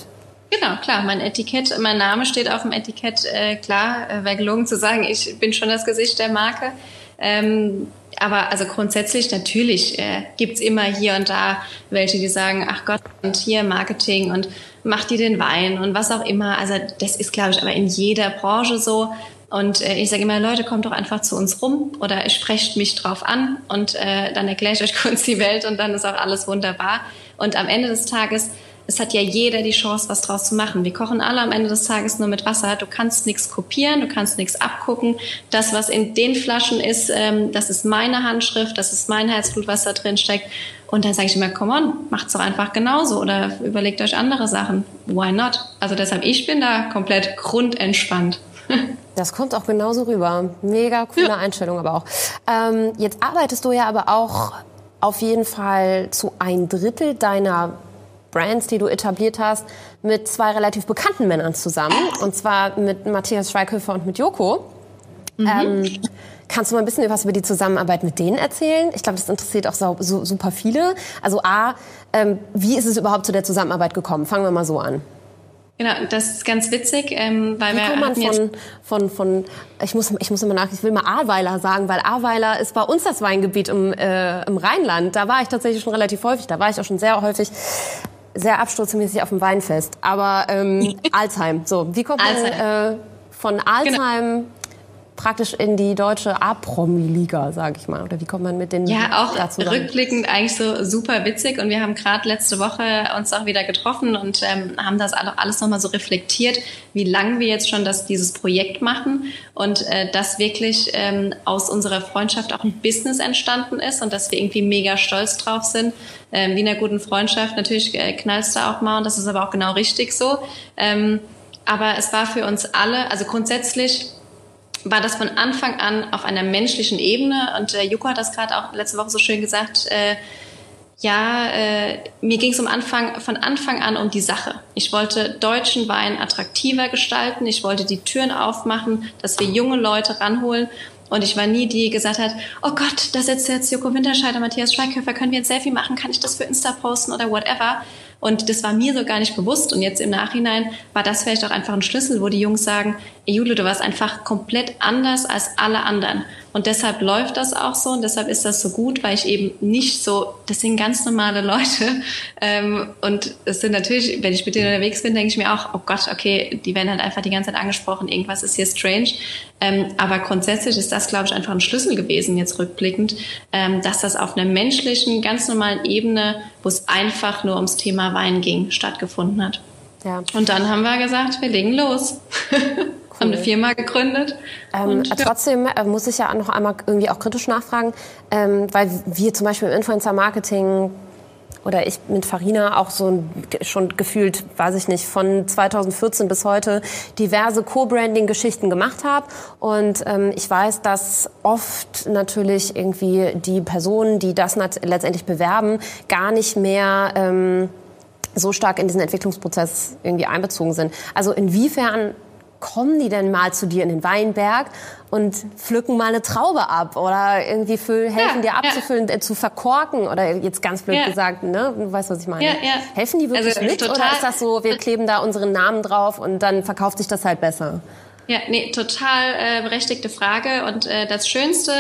Genau, klar. Mein Etikett, mein Name steht auf dem Etikett. Äh, klar, äh, wäre gelungen zu sagen, ich bin schon das Gesicht der Marke. Ähm, aber also grundsätzlich natürlich äh, gibt's immer hier und da welche, die sagen, ach Gott, und hier Marketing und macht die den Wein und was auch immer. Also das ist, glaube ich, aber in jeder Branche so. Und äh, ich sage immer, Leute, kommt doch einfach zu uns rum oder sprecht mich drauf an und äh, dann erkläre ich euch [laughs] kurz die Welt und dann ist auch alles wunderbar. Und am Ende des Tages es hat ja jeder die Chance, was draus zu machen. Wir kochen alle am Ende des Tages nur mit Wasser. Du kannst nichts kopieren, du kannst nichts abgucken. Das, was in den Flaschen ist, ähm, das ist meine Handschrift, das ist mein Herzblut, was da drin steckt. Und dann sage ich immer, come on, macht's doch einfach genauso oder überlegt euch andere Sachen. Why not? Also deshalb, ich bin da komplett grundentspannt. [laughs] Das kommt auch genauso rüber. Mega coole ja. Einstellung aber auch. Ähm, jetzt arbeitest du ja aber auch auf jeden Fall zu ein Drittel deiner Brands, die du etabliert hast, mit zwei relativ bekannten Männern zusammen. Und zwar mit Matthias Schweighöfer und mit Joko. Mhm. Ähm, kannst du mal ein bisschen was über die Zusammenarbeit mit denen erzählen? Ich glaube, das interessiert auch so, so, super viele. Also A, ähm, wie ist es überhaupt zu der Zusammenarbeit gekommen? Fangen wir mal so an. Genau, das ist ganz witzig, ähm, weil Wie wir kommt man von, von, von, ich muss, ich muss immer nach, ich will mal Ahrweiler sagen, weil Ahrweiler ist bei uns das Weingebiet im, äh, im Rheinland. Da war ich tatsächlich schon relativ häufig, da war ich auch schon sehr häufig sehr absturzmäßig auf dem Weinfest. Aber ähm, [laughs] Alzheim, so, wie kommt man äh, von Alzheim genau. Praktisch in die deutsche A-Promi-Liga, sage ich mal? Oder wie kommt man mit den Ja, auch dazu rückblickend eigentlich so super witzig. Und wir haben gerade letzte Woche uns auch wieder getroffen und ähm, haben das alles nochmal so reflektiert, wie lange wir jetzt schon das, dieses Projekt machen und äh, dass wirklich ähm, aus unserer Freundschaft auch ein Business entstanden ist und dass wir irgendwie mega stolz drauf sind. Ähm, wie in einer guten Freundschaft, natürlich äh, knallst du auch mal und das ist aber auch genau richtig so. Ähm, aber es war für uns alle, also grundsätzlich war das von Anfang an auf einer menschlichen Ebene. Und äh, Joko hat das gerade auch letzte Woche so schön gesagt. Äh, ja, äh, mir ging es um Anfang, von Anfang an um die Sache. Ich wollte deutschen Wein attraktiver gestalten. Ich wollte die Türen aufmachen, dass wir junge Leute ranholen. Und ich war nie die, die gesagt hat, oh Gott, da sitzt jetzt Joko Winterscheid und Matthias Schweighöfer, können wir ein Selfie machen? Kann ich das für Insta posten oder whatever? Und das war mir so gar nicht bewusst. Und jetzt im Nachhinein war das vielleicht auch einfach ein Schlüssel, wo die Jungs sagen, Jule, du warst einfach komplett anders als alle anderen. Und deshalb läuft das auch so und deshalb ist das so gut, weil ich eben nicht so, das sind ganz normale Leute. [laughs] Ähm, und es sind natürlich, wenn ich mit denen unterwegs bin, denke ich mir auch, oh Gott, okay, die werden halt einfach die ganze Zeit angesprochen, irgendwas ist hier strange. Ähm, aber grundsätzlich ist das, glaube ich, einfach ein Schlüssel gewesen, jetzt rückblickend, ähm, dass das auf einer menschlichen, ganz normalen Ebene, wo es einfach nur ums Thema Wein ging, stattgefunden hat. Ja. Und dann haben wir gesagt, wir legen los. [laughs] Cool. Haben eine Firma gegründet. Ähm, und, ja. Trotzdem äh, muss ich ja noch einmal irgendwie auch kritisch nachfragen, ähm, weil wir zum Beispiel im Influencer-Marketing oder ich mit Farina auch so schon gefühlt, weiß ich nicht, von 2014 bis heute diverse Co-Branding-Geschichten gemacht habe. Und ähm, ich weiß, dass oft natürlich irgendwie die Personen, die das letztendlich bewerben, gar nicht mehr ähm, so stark in diesen Entwicklungsprozess irgendwie einbezogen sind. Also inwiefern kommen die denn mal zu dir in den Weinberg und pflücken mal eine Traube ab oder irgendwie für, helfen ja, dir abzufüllen, ja. äh, zu verkorken oder jetzt ganz blöd ja. gesagt, ne? Du weißt, was ich meine. Helfen die wirklich also, mit oder ist das so, wir kleben da unseren Namen drauf und dann verkauft sich das halt besser? Ja, nee, total äh, berechtigte Frage und äh, das Schönste,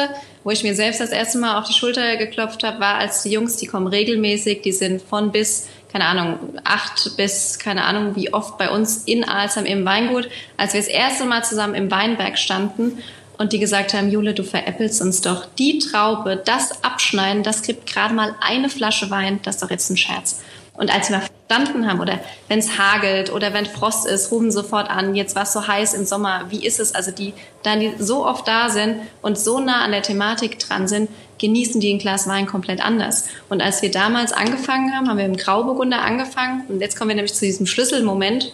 wo ich mir selbst das erste Mal auf die Schulter geklopft habe, war, als die Jungs, die kommen regelmäßig, die sind von bis keine Ahnung, acht bis, keine Ahnung, wie oft bei uns in Alsheim im Weingut, als wir das erste Mal zusammen im Weinberg standen und die gesagt haben, Jule, du veräppelst uns doch. Die Traube, das Abschneiden, das gibt gerade mal eine Flasche Wein, das ist doch jetzt ein Scherz. Und als wir verstanden haben oder wenn es hagelt oder wenn Frost ist, rufen sofort an, jetzt war es so heiß im Sommer, wie ist es? Also die, dann die so oft da sind und so nah an der Thematik dran sind, genießen die ein Glas Wein komplett anders. Und als wir damals angefangen haben, haben wir im Grauburgunder angefangen und jetzt kommen wir nämlich zu diesem Schlüsselmoment,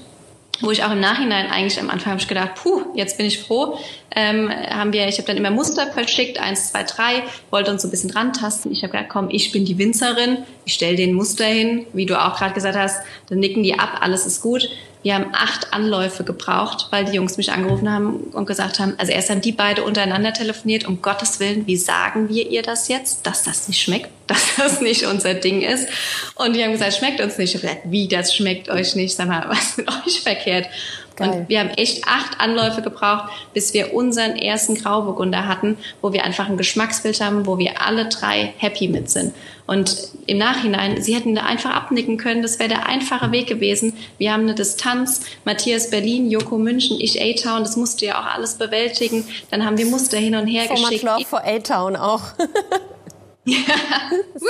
wo ich auch im Nachhinein eigentlich am Anfang habe ich gedacht, puh, jetzt bin ich froh. Ähm, haben wir, ich habe dann immer Muster verschickt, eins, zwei, drei, wollte uns so ein bisschen rantasten. Ich habe gedacht, komm, ich bin die Winzerin, ich stelle den Muster hin, wie du auch gerade gesagt hast, dann nicken die ab, alles ist gut. Wir haben acht Anläufe gebraucht, weil die Jungs mich angerufen haben und gesagt haben, also erst haben die beide untereinander telefoniert, um Gottes Willen, wie sagen wir ihr das jetzt, dass das nicht schmeckt, [laughs] dass das nicht unser Ding ist. Und die haben gesagt, schmeckt uns nicht. Ich habe gesagt, wie, das schmeckt euch nicht? Sag mal, was ist mit euch verkehrt? Geil. Und wir haben echt acht Anläufe gebraucht, bis wir unseren ersten Grauburgunder hatten, wo wir einfach ein Geschmacksbild haben, wo wir alle drei happy mit sind. Und im Nachhinein, sie hätten da einfach abnicken können, das wäre der einfache Weg gewesen. Wir haben eine Distanz, Matthias Berlin, Joko München, ich A-Town, das musste ja auch alles bewältigen. Dann haben wir Muster hin und her For geschickt. Love for A-Town auch. [laughs] Ja.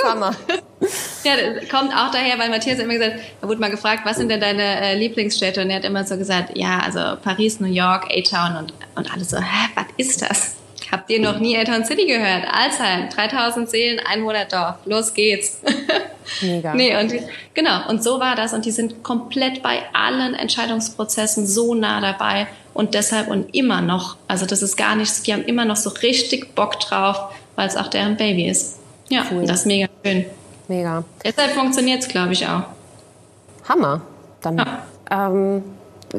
Hammer. Ja, das kommt auch daher, weil Matthias immer gesagt, er wurde mal gefragt, was sind denn deine äh, Lieblingsstädte? Und er hat immer so gesagt, ja, also Paris, New York, A-Town und, und alle so, hä, was ist das? Habt ihr noch nie A-Town City gehört? Alzheim, 3000 Seelen, Einwohnerdorf, los geht's. [laughs] Mega. nee, und genau, und so war das und die sind komplett bei allen Entscheidungsprozessen so nah dabei und deshalb und immer noch, also das ist gar nichts, die haben immer noch so richtig Bock drauf, weil es auch deren Baby ist. Ja, cool. das ist mega schön. Mega. Deshalb funktioniert es, glaube ich, auch. Hammer. Dann ja. ähm,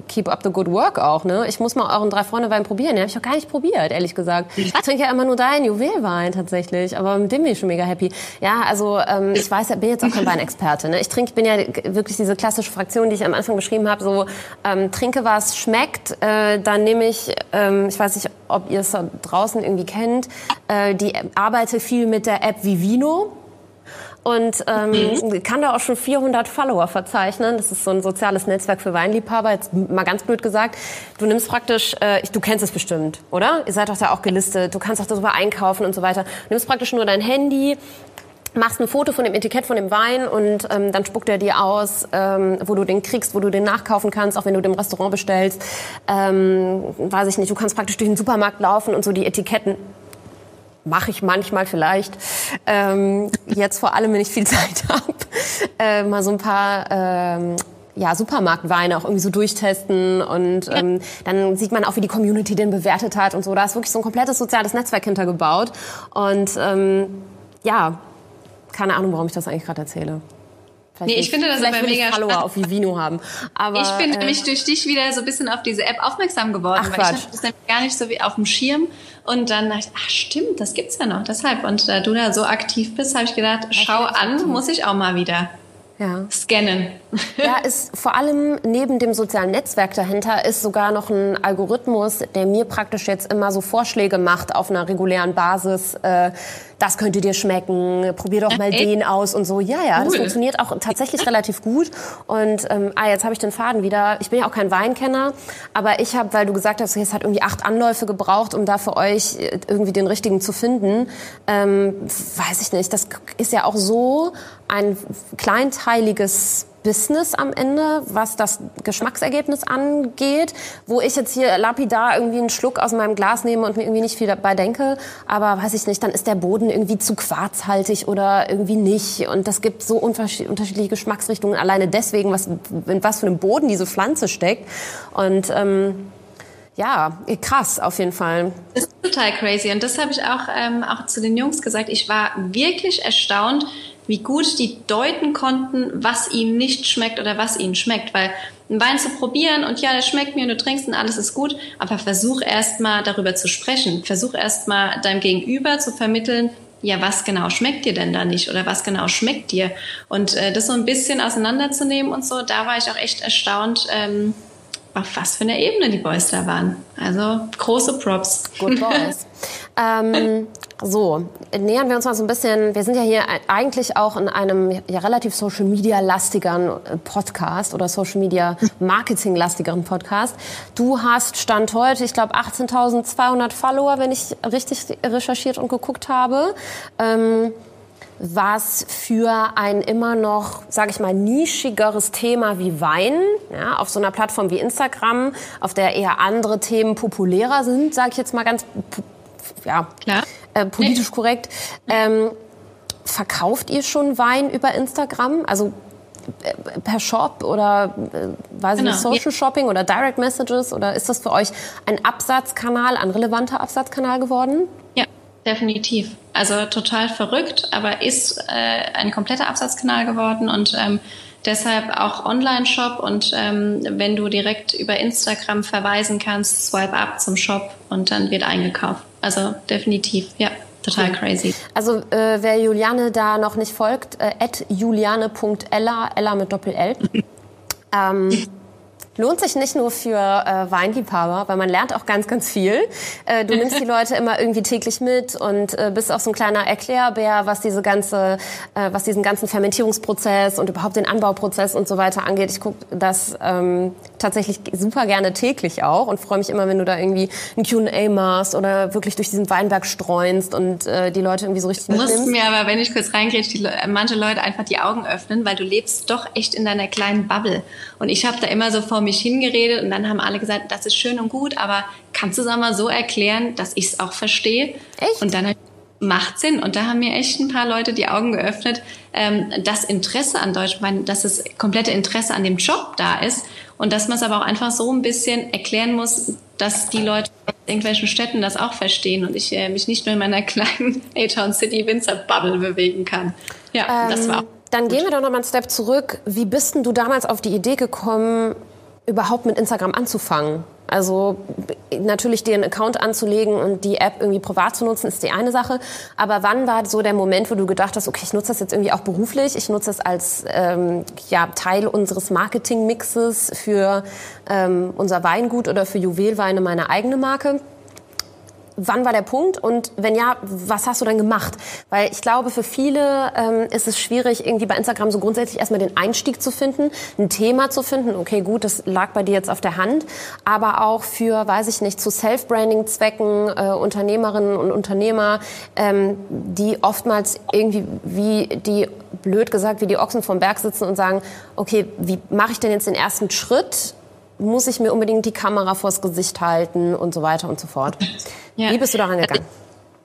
keep up the good work auch, ne? Ich muss mal euren drei Freunde Wein probieren. Den habe ich auch gar nicht probiert, ehrlich gesagt. Ich trinke ja immer nur deinen Juwelwein tatsächlich, aber mit dem bin ich schon mega happy. Ja, also ähm, ich weiß, ich bin jetzt auch kein [laughs] Weinexperte. Ne? Ich trinke, bin ja wirklich diese klassische Fraktion, die ich am Anfang beschrieben habe. So ähm, trinke was schmeckt, äh, dann nehme ich, ähm, ich weiß nicht, ob ihr es da draußen irgendwie kennt, äh, die arbeite viel mit der App Vivino und ähm, mhm. kann da auch schon 400 Follower verzeichnen. Das ist so ein soziales Netzwerk für Weinliebhaber. Jetzt mal ganz blöd gesagt, du nimmst praktisch, äh, du kennst es bestimmt, oder? Ihr seid doch da auch gelistet. Du kannst auch darüber einkaufen und so weiter. Du nimmst praktisch nur dein Handy, machst ein Foto von dem Etikett von dem Wein und ähm, dann spuckt er dir aus, ähm, wo du den kriegst, wo du den nachkaufen kannst, auch wenn du den im Restaurant bestellst. Ähm, weiß ich nicht, du kannst praktisch durch den Supermarkt laufen und so die Etiketten mache ich manchmal vielleicht. Ähm, jetzt vor allem, wenn ich viel [laughs] Zeit habe, äh, mal so ein paar ähm, ja, Supermarktweine auch irgendwie so durchtesten und ähm, dann sieht man auch, wie die Community den bewertet hat und so. Da ist wirklich so ein komplettes soziales Netzwerk hintergebaut und ähm, ja, keine Ahnung, warum ich das eigentlich gerade erzähle. Vielleicht nee, ich finde das aber mega Follower spannend. auf Vivino haben. Aber, ich bin äh, nämlich durch dich wieder so ein bisschen auf diese App aufmerksam geworden, ach, weil Quatsch. ich hatte das nämlich gar nicht so wie auf dem Schirm. Und dann dachte ich, ach stimmt, das gibt's ja noch. Deshalb. Und da du da so aktiv bist, habe ich gedacht, schau an, muss ich auch mal wieder ja. scannen. Ja, [laughs] ist vor allem neben dem sozialen Netzwerk dahinter ist sogar noch ein Algorithmus, der mir praktisch jetzt immer so Vorschläge macht auf einer regulären Basis. Äh, das könnte dir schmecken, probier doch mal den aus und so. Ja, ja, cool. das funktioniert auch tatsächlich [laughs] relativ gut. Und ähm, ah, jetzt habe ich den Faden wieder. Ich bin ja auch kein Weinkenner, aber ich habe, weil du gesagt hast, es hat irgendwie acht Anläufe gebraucht, um da für euch äh, irgendwie den richtigen zu finden. Ähm, weiß ich nicht. Das ist ja auch so ein kleinteiliges Business am Ende, was das Geschmacksergebnis angeht, wo ich jetzt hier lapidar irgendwie einen Schluck aus meinem Glas nehme und mir irgendwie nicht viel dabei denke, aber weiß ich nicht, dann ist der Boden irgendwie zu quarzhaltig oder irgendwie nicht. Und das gibt so unterschiedliche Geschmacksrichtungen alleine deswegen, was, in was für einem Boden diese Pflanze steckt. Und ähm, ja, krass auf jeden Fall. Das ist total crazy und das habe ich auch, ähm, auch zu den Jungs gesagt. Ich war wirklich erstaunt, wie gut die deuten konnten, was ihnen nicht schmeckt oder was ihnen schmeckt. Weil einen Wein zu probieren und ja, der schmeckt mir und du trinkst und alles ist gut, aber versuch erstmal darüber zu sprechen. Versuch erstmal deinem Gegenüber zu vermitteln, ja, was genau schmeckt dir denn da nicht oder was genau schmeckt dir? Und äh, das so ein bisschen auseinanderzunehmen und so, da war ich auch echt erstaunt, ähm, auf was für eine Ebene die Boys da waren. Also große Props. Good [laughs] Boys. ähm, so, nähern wir uns mal so ein bisschen. Wir sind ja hier eigentlich auch in einem ja, relativ Social Media lastigeren äh, Podcast oder Social Media [laughs] Marketing lastigeren Podcast. Du hast Stand heute, ich glaube, 18.200 Follower, wenn ich richtig recherchiert und geguckt habe. Ähm, was für ein immer noch, sage ich mal, nischigeres Thema wie Wein, ja, auf so einer Plattform wie Instagram, auf der eher andere Themen populärer sind, sage ich jetzt mal ganz ja. Äh, politisch nee. korrekt. Ähm, verkauft ihr schon Wein über Instagram? Also äh, per Shop oder äh, weiß genau. ich nicht, Social Shopping oder Direct Messages oder ist das für euch ein Absatzkanal, ein relevanter Absatzkanal geworden? Definitiv. Also total verrückt, aber ist äh, ein kompletter Absatzkanal geworden und ähm, deshalb auch Online-Shop und ähm, wenn du direkt über Instagram verweisen kannst, swipe up zum Shop und dann wird eingekauft. Also definitiv, ja. Total crazy. Also äh, wer Juliane da noch nicht folgt, äh, juliane.ella, Ella mit Doppel-L. [laughs] ähm, lohnt sich nicht nur für äh, Weinliebhaber, weil man lernt auch ganz, ganz viel. Äh, du nimmst die [laughs] Leute immer irgendwie täglich mit und äh, bist auch so ein kleiner Erklärbär, was diese ganze, äh, was diesen ganzen Fermentierungsprozess und überhaupt den Anbauprozess und so weiter angeht. Ich gucke das ähm, tatsächlich super gerne täglich auch und freue mich immer, wenn du da irgendwie ein Q&A machst oder wirklich durch diesen Weinberg streunst und äh, die Leute irgendwie so richtig Du musst mir aber, wenn ich kurz reingrätsch, die, manche Leute einfach die Augen öffnen, weil du lebst doch echt in deiner kleinen Bubble. Und ich habe da immer so vor mich hingeredet und dann haben alle gesagt, das ist schön und gut, aber kannst du es mal so erklären, dass ich es auch verstehe? Echt? Und dann macht Sinn. Und da haben mir echt ein paar Leute die Augen geöffnet, ähm, das Interesse an Deutsch, dass das komplette Interesse an dem Job da ist und dass man es aber auch einfach so ein bisschen erklären muss, dass die Leute in irgendwelchen Städten das auch verstehen und ich äh, mich nicht nur in meiner [laughs] kleinen A-Town City Winzer Bubble bewegen kann. Ja, ähm, das war auch dann gehen wir doch noch mal einen Step zurück. Wie bist denn du damals auf die Idee gekommen, überhaupt mit Instagram anzufangen? Also natürlich einen Account anzulegen und die App irgendwie privat zu nutzen, ist die eine Sache. Aber wann war so der Moment, wo du gedacht hast, okay, ich nutze das jetzt irgendwie auch beruflich, ich nutze das als ähm, ja, Teil unseres Marketingmixes für ähm, unser Weingut oder für Juwelweine, meine eigene Marke? Wann war der Punkt und wenn ja, was hast du dann gemacht? Weil ich glaube, für viele ähm, ist es schwierig, irgendwie bei Instagram so grundsätzlich erstmal den Einstieg zu finden, ein Thema zu finden. Okay, gut, das lag bei dir jetzt auf der Hand, aber auch für, weiß ich nicht, zu Self-Branding-Zwecken äh, Unternehmerinnen und Unternehmer, ähm, die oftmals irgendwie wie die blöd gesagt wie die Ochsen vom Berg sitzen und sagen, okay, wie mache ich denn jetzt den ersten Schritt? Muss ich mir unbedingt die Kamera vors Gesicht halten und so weiter und so fort. [clears throat] Ja. Wie bist du daran gegangen?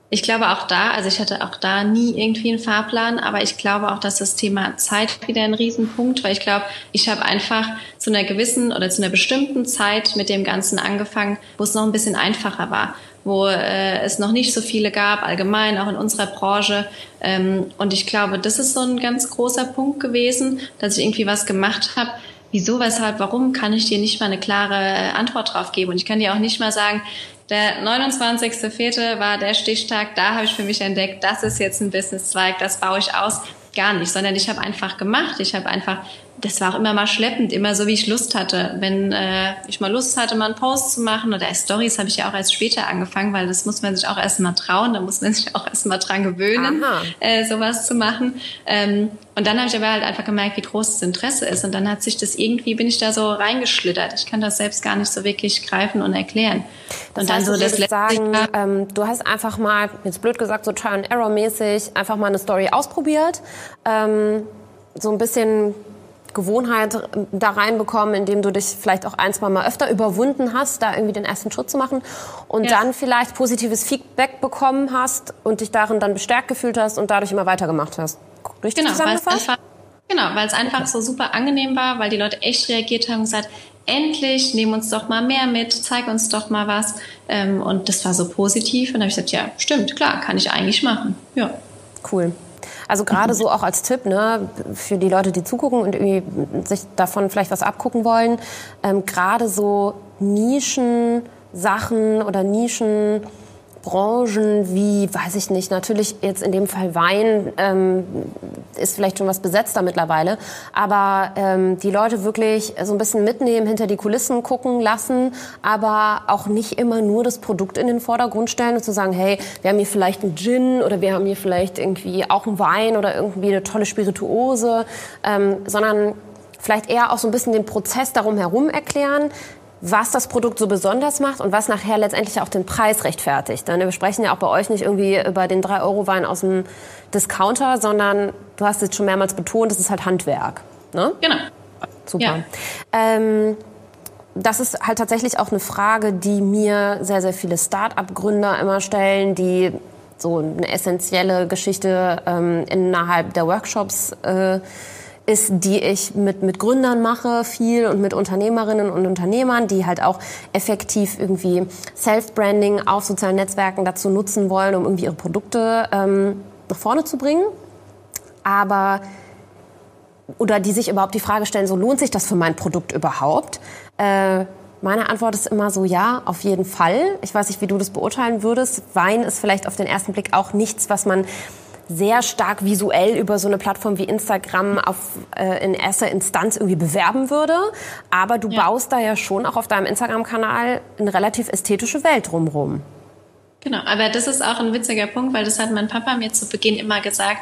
Ich glaube auch da, also ich hatte auch da nie irgendwie einen Fahrplan, aber ich glaube auch, dass das Thema Zeit wieder ein Riesenpunkt, weil ich glaube, ich habe einfach zu einer gewissen oder zu einer bestimmten Zeit mit dem Ganzen angefangen, wo es noch ein bisschen einfacher war wo äh, es noch nicht so viele gab, allgemein auch in unserer Branche. Ähm, und ich glaube, das ist so ein ganz großer Punkt gewesen, dass ich irgendwie was gemacht habe, wieso, weshalb, warum, kann ich dir nicht mal eine klare Antwort drauf geben. Und ich kann dir auch nicht mal sagen, der 29.04. war der Stichtag, da habe ich für mich entdeckt, das ist jetzt ein Businesszweig, das baue ich aus. Gar nicht, sondern ich habe einfach gemacht. Ich habe einfach das war auch immer mal schleppend, immer so wie ich Lust hatte. Wenn äh, ich mal Lust hatte, mal einen Post zu machen oder Stories habe ich ja auch erst später angefangen, weil das muss man sich auch erst mal trauen, da muss man [laughs] sich auch erst mal dran gewöhnen, äh, sowas zu machen. Ähm, und dann habe ich aber halt einfach gemerkt, wie groß das Interesse ist. Und dann hat sich das irgendwie, bin ich da so reingeschlittert. Ich kann das selbst gar nicht so wirklich greifen und erklären. Das und heißt, dann so das sagen, ähm, du hast einfach mal, jetzt blöd gesagt, so Trial and Error mäßig, einfach mal eine Story ausprobiert. Ähm, so ein bisschen Gewohnheit da reinbekommen, indem du dich vielleicht auch ein, zwei Mal öfter überwunden hast, da irgendwie den ersten Schritt zu machen und ja. dann vielleicht positives Feedback bekommen hast und dich darin dann bestärkt gefühlt hast und dadurch immer weitergemacht hast. Richtig genau, zusammengefasst? Einfach, genau, weil es einfach so super angenehm war, weil die Leute echt reagiert haben und gesagt, endlich, nehmen uns doch mal mehr mit, zeig uns doch mal was. Ähm, und das war so positiv. Und dann habe ich gesagt, ja, stimmt, klar, kann ich eigentlich machen. Ja. Cool. Also gerade so auch als Tipp ne, für die Leute, die zugucken und irgendwie sich davon vielleicht was abgucken wollen. Ähm, gerade so Nischen-Sachen oder Nischen Branchen wie, weiß ich nicht, natürlich jetzt in dem Fall Wein ähm, ist vielleicht schon was besetzter mittlerweile, aber ähm, die Leute wirklich so ein bisschen mitnehmen, hinter die Kulissen gucken lassen, aber auch nicht immer nur das Produkt in den Vordergrund stellen und zu sagen, hey, wir haben hier vielleicht einen Gin oder wir haben hier vielleicht irgendwie auch einen Wein oder irgendwie eine tolle Spirituose, ähm, sondern vielleicht eher auch so ein bisschen den Prozess darum herum erklären, was das Produkt so besonders macht und was nachher letztendlich auch den Preis rechtfertigt. Denn wir sprechen ja auch bei euch nicht irgendwie über den 3-Euro-Wein aus dem Discounter, sondern du hast es schon mehrmals betont, das ist halt Handwerk. Ne? Genau. Super. Ja. Ähm, das ist halt tatsächlich auch eine Frage, die mir sehr, sehr viele Start-up-Gründer immer stellen, die so eine essentielle Geschichte ähm, innerhalb der Workshops äh, ist, die ich mit, mit Gründern mache, viel und mit Unternehmerinnen und Unternehmern, die halt auch effektiv irgendwie Self-Branding auf sozialen Netzwerken dazu nutzen wollen, um irgendwie ihre Produkte ähm, nach vorne zu bringen. Aber oder die sich überhaupt die Frage stellen, so lohnt sich das für mein Produkt überhaupt? Äh, meine Antwort ist immer so, ja, auf jeden Fall. Ich weiß nicht, wie du das beurteilen würdest. Wein ist vielleicht auf den ersten Blick auch nichts, was man sehr stark visuell über so eine Plattform wie Instagram auf, äh, in erster Instanz irgendwie bewerben würde. Aber du ja. baust da ja schon auch auf deinem Instagram-Kanal eine relativ ästhetische Welt drumherum. Genau, aber das ist auch ein witziger Punkt, weil das hat mein Papa mir zu Beginn immer gesagt,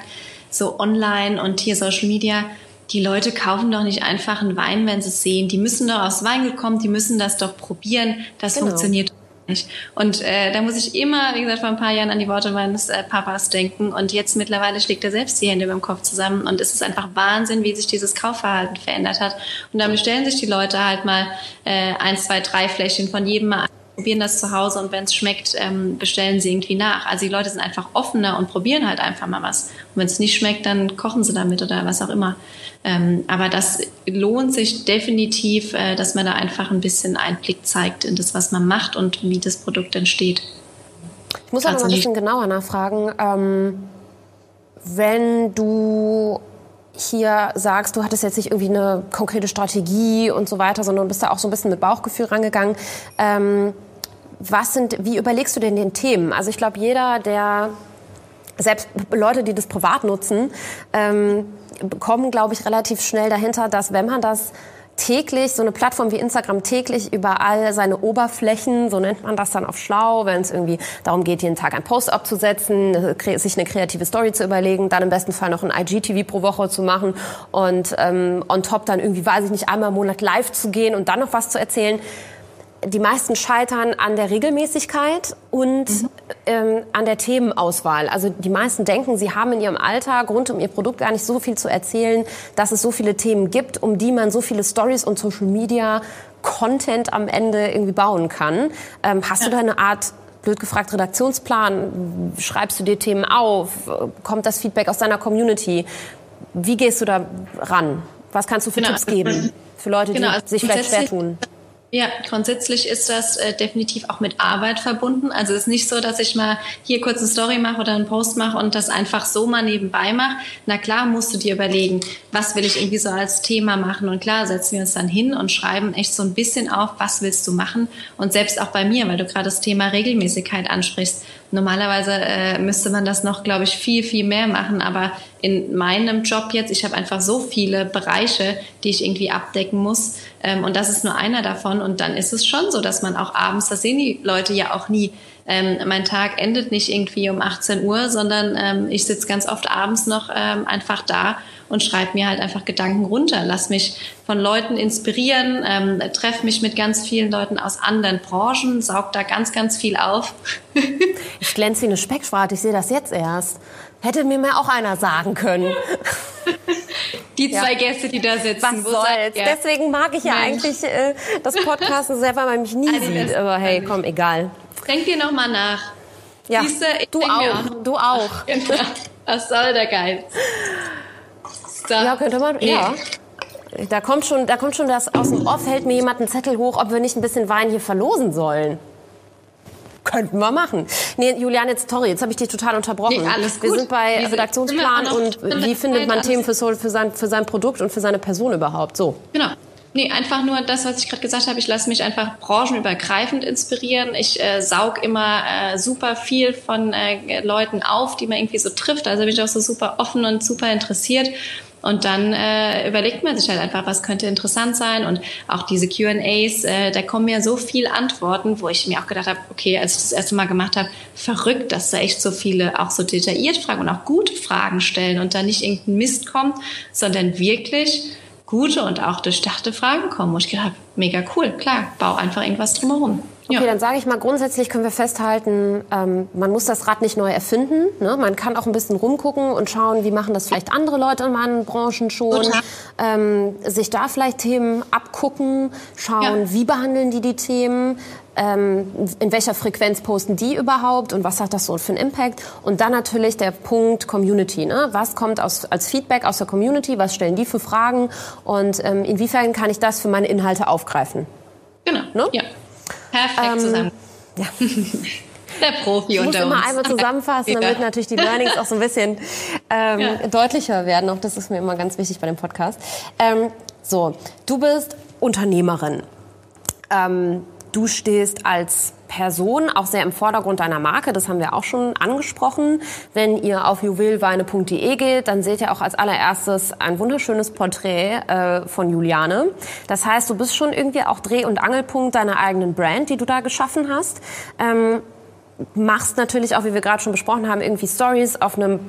so online und hier Social Media, die Leute kaufen doch nicht einfach einen Wein, wenn sie es sehen. Die müssen doch aus Wein gekommen, die müssen das doch probieren. Das genau. funktioniert nicht. Und äh, da muss ich immer, wie gesagt, vor ein paar Jahren an die Worte meines äh, Papas denken. Und jetzt mittlerweile schlägt er selbst die Hände beim Kopf zusammen. Und es ist einfach Wahnsinn, wie sich dieses Kaufverhalten verändert hat. Und dann bestellen sich die Leute halt mal äh, eins, zwei, drei Fläschchen von jedem mal probieren das zu Hause und wenn es schmeckt, ähm, bestellen sie irgendwie nach. Also die Leute sind einfach offener und probieren halt einfach mal was. Und wenn es nicht schmeckt, dann kochen sie damit oder was auch immer. Ähm, aber das lohnt sich definitiv, äh, dass man da einfach ein bisschen Einblick zeigt in das, was man macht und wie das Produkt entsteht. Ich muss aber noch ein bisschen genauer nachfragen. Ähm, wenn du hier sagst, du hattest jetzt nicht irgendwie eine konkrete Strategie und so weiter, sondern bist da auch so ein bisschen mit Bauchgefühl rangegangen. Ähm, was sind, wie überlegst du denn den Themen? Also ich glaube, jeder, der selbst Leute, die das privat nutzen, ähm, kommen, glaube ich, relativ schnell dahinter, dass wenn man das täglich, so eine Plattform wie Instagram täglich überall seine Oberflächen, so nennt man das dann auf schlau, wenn es irgendwie darum geht, jeden Tag einen Post abzusetzen, sich eine kreative Story zu überlegen, dann im besten Fall noch ein IGTV pro Woche zu machen und ähm, on top dann irgendwie, weiß ich nicht, einmal im Monat live zu gehen und dann noch was zu erzählen die meisten scheitern an der Regelmäßigkeit und mhm. ähm, an der Themenauswahl. Also die meisten denken, sie haben in ihrem Alltag rund um ihr Produkt gar nicht so viel zu erzählen, dass es so viele Themen gibt, um die man so viele Stories und Social Media Content am Ende irgendwie bauen kann. Ähm, hast ja. du da eine Art blöd gefragt, Redaktionsplan? Schreibst du dir Themen auf? Kommt das Feedback aus deiner Community? Wie gehst du da ran? Was kannst du für genau. Tipps geben für Leute, die genau. Also sich vielleicht schwer tun? Ja, grundsätzlich ist das äh, definitiv auch mit Arbeit verbunden. Also es ist nicht so, dass ich mal hier kurz eine Story mache oder einen Post mache und das einfach so mal nebenbei mache. Na klar, musst du dir überlegen, was will ich irgendwie so als Thema machen. Und klar, setzen wir uns dann hin und schreiben echt so ein bisschen auf, was willst du machen. Und selbst auch bei mir, weil du gerade das Thema Regelmäßigkeit ansprichst. Normalerweise äh, müsste man das noch, glaube ich, viel, viel mehr machen. Aber in meinem Job jetzt, ich habe einfach so viele Bereiche, die ich irgendwie abdecken muss. Ähm, und das ist nur einer davon. Und dann ist es schon so, dass man auch abends, das sehen die Leute ja auch nie, ähm, mein Tag endet nicht irgendwie um 18 Uhr, sondern ähm, ich sitze ganz oft abends noch ähm, einfach da und schreibe mir halt einfach Gedanken runter. Lass mich von Leuten inspirieren, ähm, treffe mich mit ganz vielen Leuten aus anderen Branchen, saug da ganz, ganz viel auf. [laughs] ich glänze wie eine Speckschwarte, ich sehe das jetzt erst. Hätte mir mal auch einer sagen können. Die zwei ja. Gäste, die da sitzen. Was Wo soll's? Deswegen mag ich ja Mensch. eigentlich äh, das Podcasten selber, weil man mich nie also sieht. Aber hey, komm, egal. Denk dir noch mal nach. Ja, Siehste, du auch, auch, du auch. [laughs] Genau. Was soll der Geiz? So. Ja, könnte man, nee. ja. Da kommt schon, da kommt schon das aus dem Off, hält mir jemand einen Zettel hoch, ob wir nicht ein bisschen Wein hier verlosen sollen. Könnten wir machen. Nee, Julian, jetzt, sorry, jetzt habe ich dich total unterbrochen. Nee, alles gut. Wir sind bei Diese, Redaktionsplan und wie findet man Themen für, für, sein, für sein Produkt und für seine Person überhaupt? So. Genau. Nee, einfach nur das, was ich gerade gesagt habe. Ich lasse mich einfach branchenübergreifend inspirieren. Ich äh, saug immer äh, super viel von äh, Leuten auf, die man irgendwie so trifft. Also bin ich auch so super offen und super interessiert. Und dann äh, überlegt man sich halt einfach, was könnte interessant sein. Und auch diese QAs, äh, da kommen ja so viele Antworten, wo ich mir auch gedacht habe, okay, als ich das erste Mal gemacht habe, verrückt, dass da echt so viele auch so detailliert fragen und auch gute Fragen stellen und da nicht irgendein Mist kommt, sondern wirklich gute und auch durchdachte Fragen kommen, wo ich gedacht habe, mega cool, klar, bau einfach irgendwas drumherum. Okay, ja. dann sage ich mal, grundsätzlich können wir festhalten, ähm, man muss das Rad nicht neu erfinden. Ne? Man kann auch ein bisschen rumgucken und schauen, wie machen das vielleicht andere Leute in meinen Branchen schon. Ähm, sich da vielleicht Themen abgucken, schauen, ja. wie behandeln die die Themen, ähm, in welcher Frequenz posten die überhaupt und was hat das so für einen Impact. Und dann natürlich der Punkt Community. Ne? Was kommt aus, als Feedback aus der Community, was stellen die für Fragen und ähm, inwiefern kann ich das für meine Inhalte aufgreifen. Genau, ne? ja. Perfekt ähm, zusammen. Ja. [laughs] Der Profi ich unter muss immer einmal zusammenfassen, damit ja. natürlich die Learnings auch so ein bisschen ähm, ja. deutlicher werden. Auch das ist mir immer ganz wichtig bei dem Podcast. Ähm, so, du bist Unternehmerin. Ähm, du stehst als Person auch sehr im Vordergrund deiner Marke. Das haben wir auch schon angesprochen. Wenn ihr auf juwelweine.de geht, dann seht ihr auch als allererstes ein wunderschönes Porträt äh, von Juliane. Das heißt, du bist schon irgendwie auch Dreh- und Angelpunkt deiner eigenen Brand, die du da geschaffen hast. Ähm, machst natürlich auch, wie wir gerade schon besprochen haben, irgendwie Stories auf einem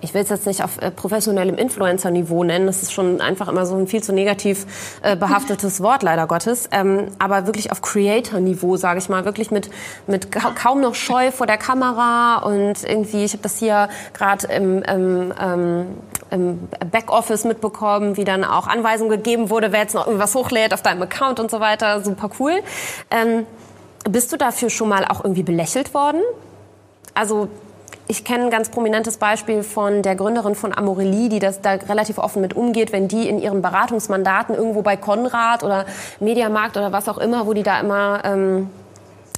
ich will es jetzt nicht auf äh, professionellem Influencer-Niveau nennen, das ist schon einfach immer so ein viel zu negativ äh, behaftetes [laughs] Wort, leider Gottes, ähm, aber wirklich auf Creator-Niveau, sage ich mal, wirklich mit, mit kaum noch Scheu vor der Kamera und irgendwie, ich habe das hier gerade im, im, ähm, im Backoffice mitbekommen, wie dann auch Anweisungen gegeben wurde, wer jetzt noch irgendwas hochlädt auf deinem Account und so weiter, super cool. Ähm, bist du dafür schon mal auch irgendwie belächelt worden? Also ich kenne ein ganz prominentes Beispiel von der Gründerin von Amorelie, die das da relativ offen mit umgeht, wenn die in ihren Beratungsmandaten irgendwo bei Konrad oder Mediamarkt oder was auch immer, wo die da immer ähm,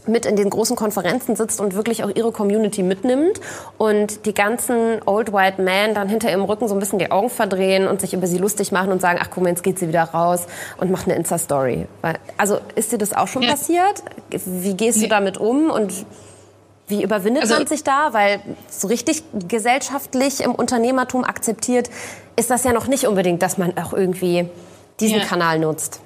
mit in den großen Konferenzen sitzt und wirklich auch ihre Community mitnimmt und die ganzen Old White Men dann hinter ihrem Rücken so ein bisschen die Augen verdrehen und sich über sie lustig machen und sagen, ach guck mal, jetzt geht sie wieder raus und macht eine Insta-Story. Also ist dir das auch schon ja. passiert? Wie gehst nee. du damit um und wie überwindet also, man sich da? Weil so richtig gesellschaftlich im Unternehmertum akzeptiert ist das ja noch nicht unbedingt, dass man auch irgendwie diesen ja. Kanal nutzt.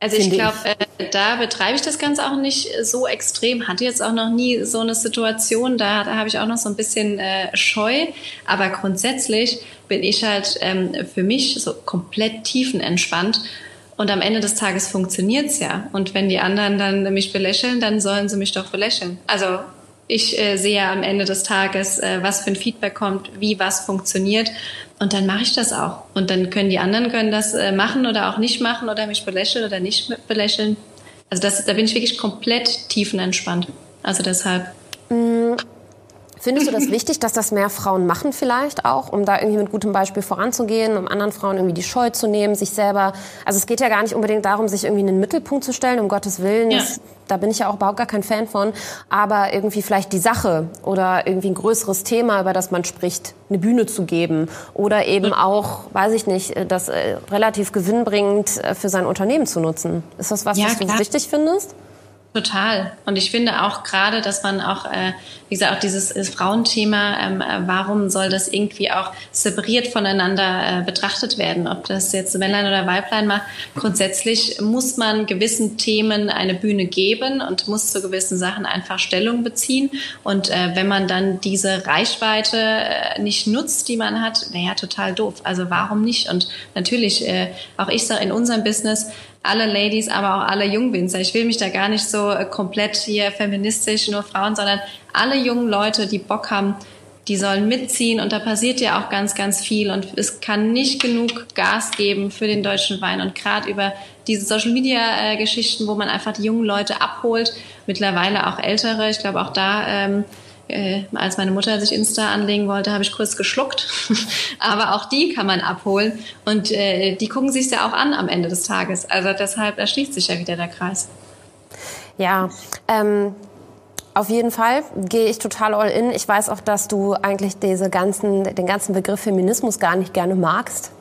Also ich glaube, äh, da betreibe ich das Ganze auch nicht so extrem. Hatte jetzt auch noch nie so eine Situation. Da, da habe ich auch noch so ein bisschen äh, Scheu. Aber grundsätzlich bin ich halt ähm, für mich so komplett tiefenentspannt. Und am Ende des Tages funktioniert's ja. Und wenn die anderen dann mich belächeln, dann sollen sie mich doch belächeln. Also ich äh, sehe am Ende des Tages, äh, was für ein Feedback kommt, wie was funktioniert. Und dann mache ich das auch. Und dann können die anderen können das äh, machen oder auch nicht machen oder mich belächeln oder nicht belächeln. Also das, da bin ich wirklich komplett tiefenentspannt. Also deshalb. Findest du das [laughs] wichtig, dass das mehr Frauen machen vielleicht auch, um da irgendwie mit gutem Beispiel voranzugehen, um anderen Frauen irgendwie die Scheu zu nehmen, sich selber, also es geht ja gar nicht unbedingt darum, sich irgendwie in den Mittelpunkt zu stellen, um Gottes Willen, ja. das, da bin ich ja auch überhaupt gar kein Fan von, aber irgendwie vielleicht die Sache oder irgendwie ein größeres Thema, über das man spricht, eine Bühne zu geben oder eben auch, weiß ich nicht, das äh, relativ gewinnbringend äh, für sein Unternehmen zu nutzen. Ist das was, ja, was du klar. wichtig findest? Total. Und ich finde auch gerade, dass man auch, äh, wie gesagt, auch dieses äh, Frauenthema, ähm, äh, warum soll das irgendwie auch separiert voneinander äh, betrachtet werden? Ob das jetzt Männlein oder Weiblein macht. Grundsätzlich muss man gewissen Themen eine Bühne geben und muss zu gewissen Sachen einfach Stellung beziehen. Und äh, wenn man dann diese Reichweite äh, nicht nutzt, die man hat, naja, total doof. Also warum nicht? Und natürlich, äh, auch ich sage in unserem Business, alle Ladies, aber auch alle Jungwinzer. Ich will mich da gar nicht so äh, komplett hier feministisch, nur Frauen, sondern alle jungen Leute, die Bock haben, die sollen mitziehen und da passiert ja auch ganz, ganz viel und es kann nicht genug Gas geben für den deutschen Wein und gerade über diese Social Media äh, Geschichten, wo man einfach die jungen Leute abholt, mittlerweile auch ältere. Ich glaube auch da ähm, äh, als meine Mutter sich Insta anlegen wollte, habe ich kurz geschluckt. [laughs] Aber auch die kann man abholen und äh, die gucken sich ja auch an am Ende des Tages. Also deshalb erschließt sich ja wieder der Kreis. Ja, ähm, auf jeden Fall gehe ich total all in. Ich weiß auch, dass du eigentlich diese ganzen, den ganzen Begriff Feminismus gar nicht gerne magst.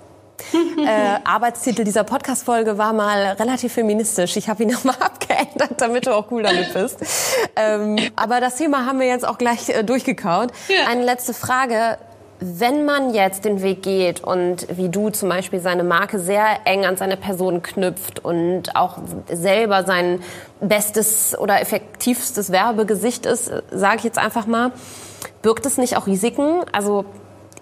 [laughs] äh, Arbeitstitel dieser Podcast-Folge war mal relativ feministisch. Ich habe ihn [laughs] nochmal abgeändert, damit du auch cool damit bist. Ähm, aber das Thema haben wir jetzt auch gleich äh, durchgekaut. Ja. Eine letzte Frage. Wenn man jetzt den Weg geht und wie du zum Beispiel seine Marke sehr eng an seine Person knüpft und auch selber sein bestes oder effektivstes Werbegesicht ist, sage ich jetzt einfach mal, birgt es nicht auch Risiken? Also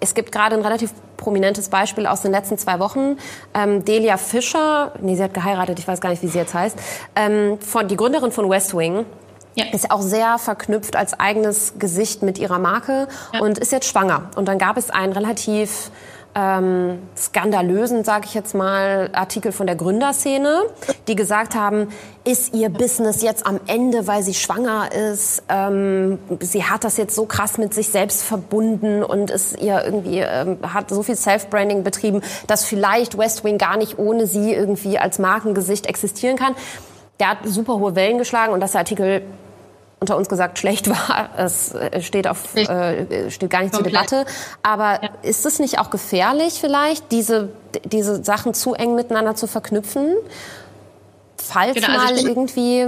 es gibt gerade ein relativ prominentes Beispiel aus den letzten zwei Wochen. Ähm, Delia Fischer, nee, sie hat geheiratet, ich weiß gar nicht, wie sie jetzt heißt, ähm, von, die Gründerin von West Wing. Ja. Ist auch sehr verknüpft als eigenes Gesicht mit ihrer Marke ja. und ist jetzt schwanger. Und dann gab es ein relativ ähm, skandalösen, sage ich jetzt mal, Artikel von der Gründerszene, die gesagt haben, ist ihr Business jetzt am Ende, weil sie schwanger ist? Ähm, sie hat das jetzt so krass mit sich selbst verbunden und ist ihr irgendwie ähm, hat so viel Self-Branding betrieben, dass vielleicht West Wing gar nicht ohne sie irgendwie als Markengesicht existieren kann. Der hat super hohe Wellen geschlagen und das Artikel unter uns gesagt schlecht [laughs] war. Es äh, steht, auf, äh, steht gar nicht Komplett. zur Debatte. Aber ja. ist es nicht auch gefährlich vielleicht, diese, diese Sachen zu eng miteinander zu verknüpfen? Falls genau, also mal irgendwie,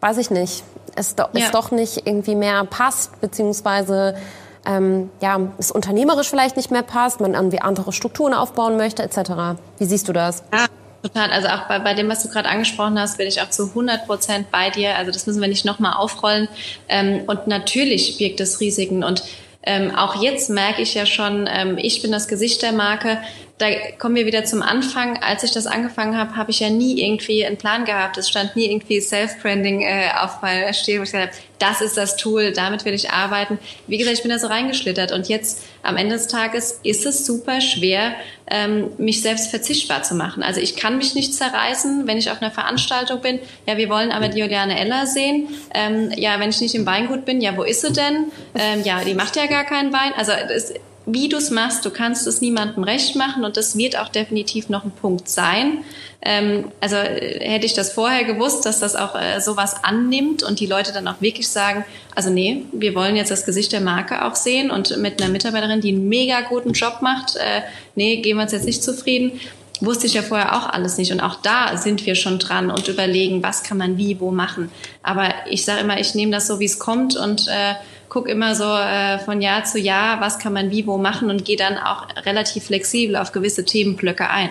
weiß ich nicht, es, do, ja. es doch nicht irgendwie mehr passt, beziehungsweise ähm, ja, es unternehmerisch vielleicht nicht mehr passt, man irgendwie andere Strukturen aufbauen möchte, etc. Wie siehst du das? Ja. Total, also auch bei, bei dem, was du gerade angesprochen hast, bin ich auch zu 100 Prozent bei dir. Also das müssen wir nicht nochmal aufrollen. Ähm, und natürlich birgt es Risiken. Und ähm, auch jetzt merke ich ja schon, ähm, ich bin das Gesicht der Marke da kommen wir wieder zum Anfang. Als ich das angefangen habe, habe ich ja nie irgendwie einen Plan gehabt. Es stand nie irgendwie Self-Branding äh, auf meiner Stirn, wo ich gesagt habe, das ist das Tool, damit will ich arbeiten. Wie gesagt, ich bin da so reingeschlittert und jetzt am Ende des Tages ist es super schwer, ähm, mich selbst verzichtbar zu machen. Also ich kann mich nicht zerreißen, wenn ich auf einer Veranstaltung bin. Ja, wir wollen aber die Juliane Eller sehen. Ähm, ja, wenn ich nicht im Weingut bin, ja, wo ist sie denn? Ähm, ja, die macht ja gar keinen Wein. Also es, wie du es machst, du kannst es niemandem recht machen und das wird auch definitiv noch ein Punkt sein. Ähm, also äh, hätte ich das vorher gewusst, dass das auch äh, sowas annimmt und die Leute dann auch wirklich sagen, also nee, wir wollen jetzt das Gesicht der Marke auch sehen und mit einer Mitarbeiterin, die einen mega guten Job macht, äh, nee, gehen wir uns jetzt nicht zufrieden. Wusste ich ja vorher auch alles nicht. Und auch da sind wir schon dran und überlegen, was kann man wie, wo machen. Aber ich sage immer, ich nehme das so, wie es kommt und äh, gucke immer so äh, von Jahr zu Jahr, was kann man wie wo machen und gehe dann auch relativ flexibel auf gewisse Themenblöcke ein.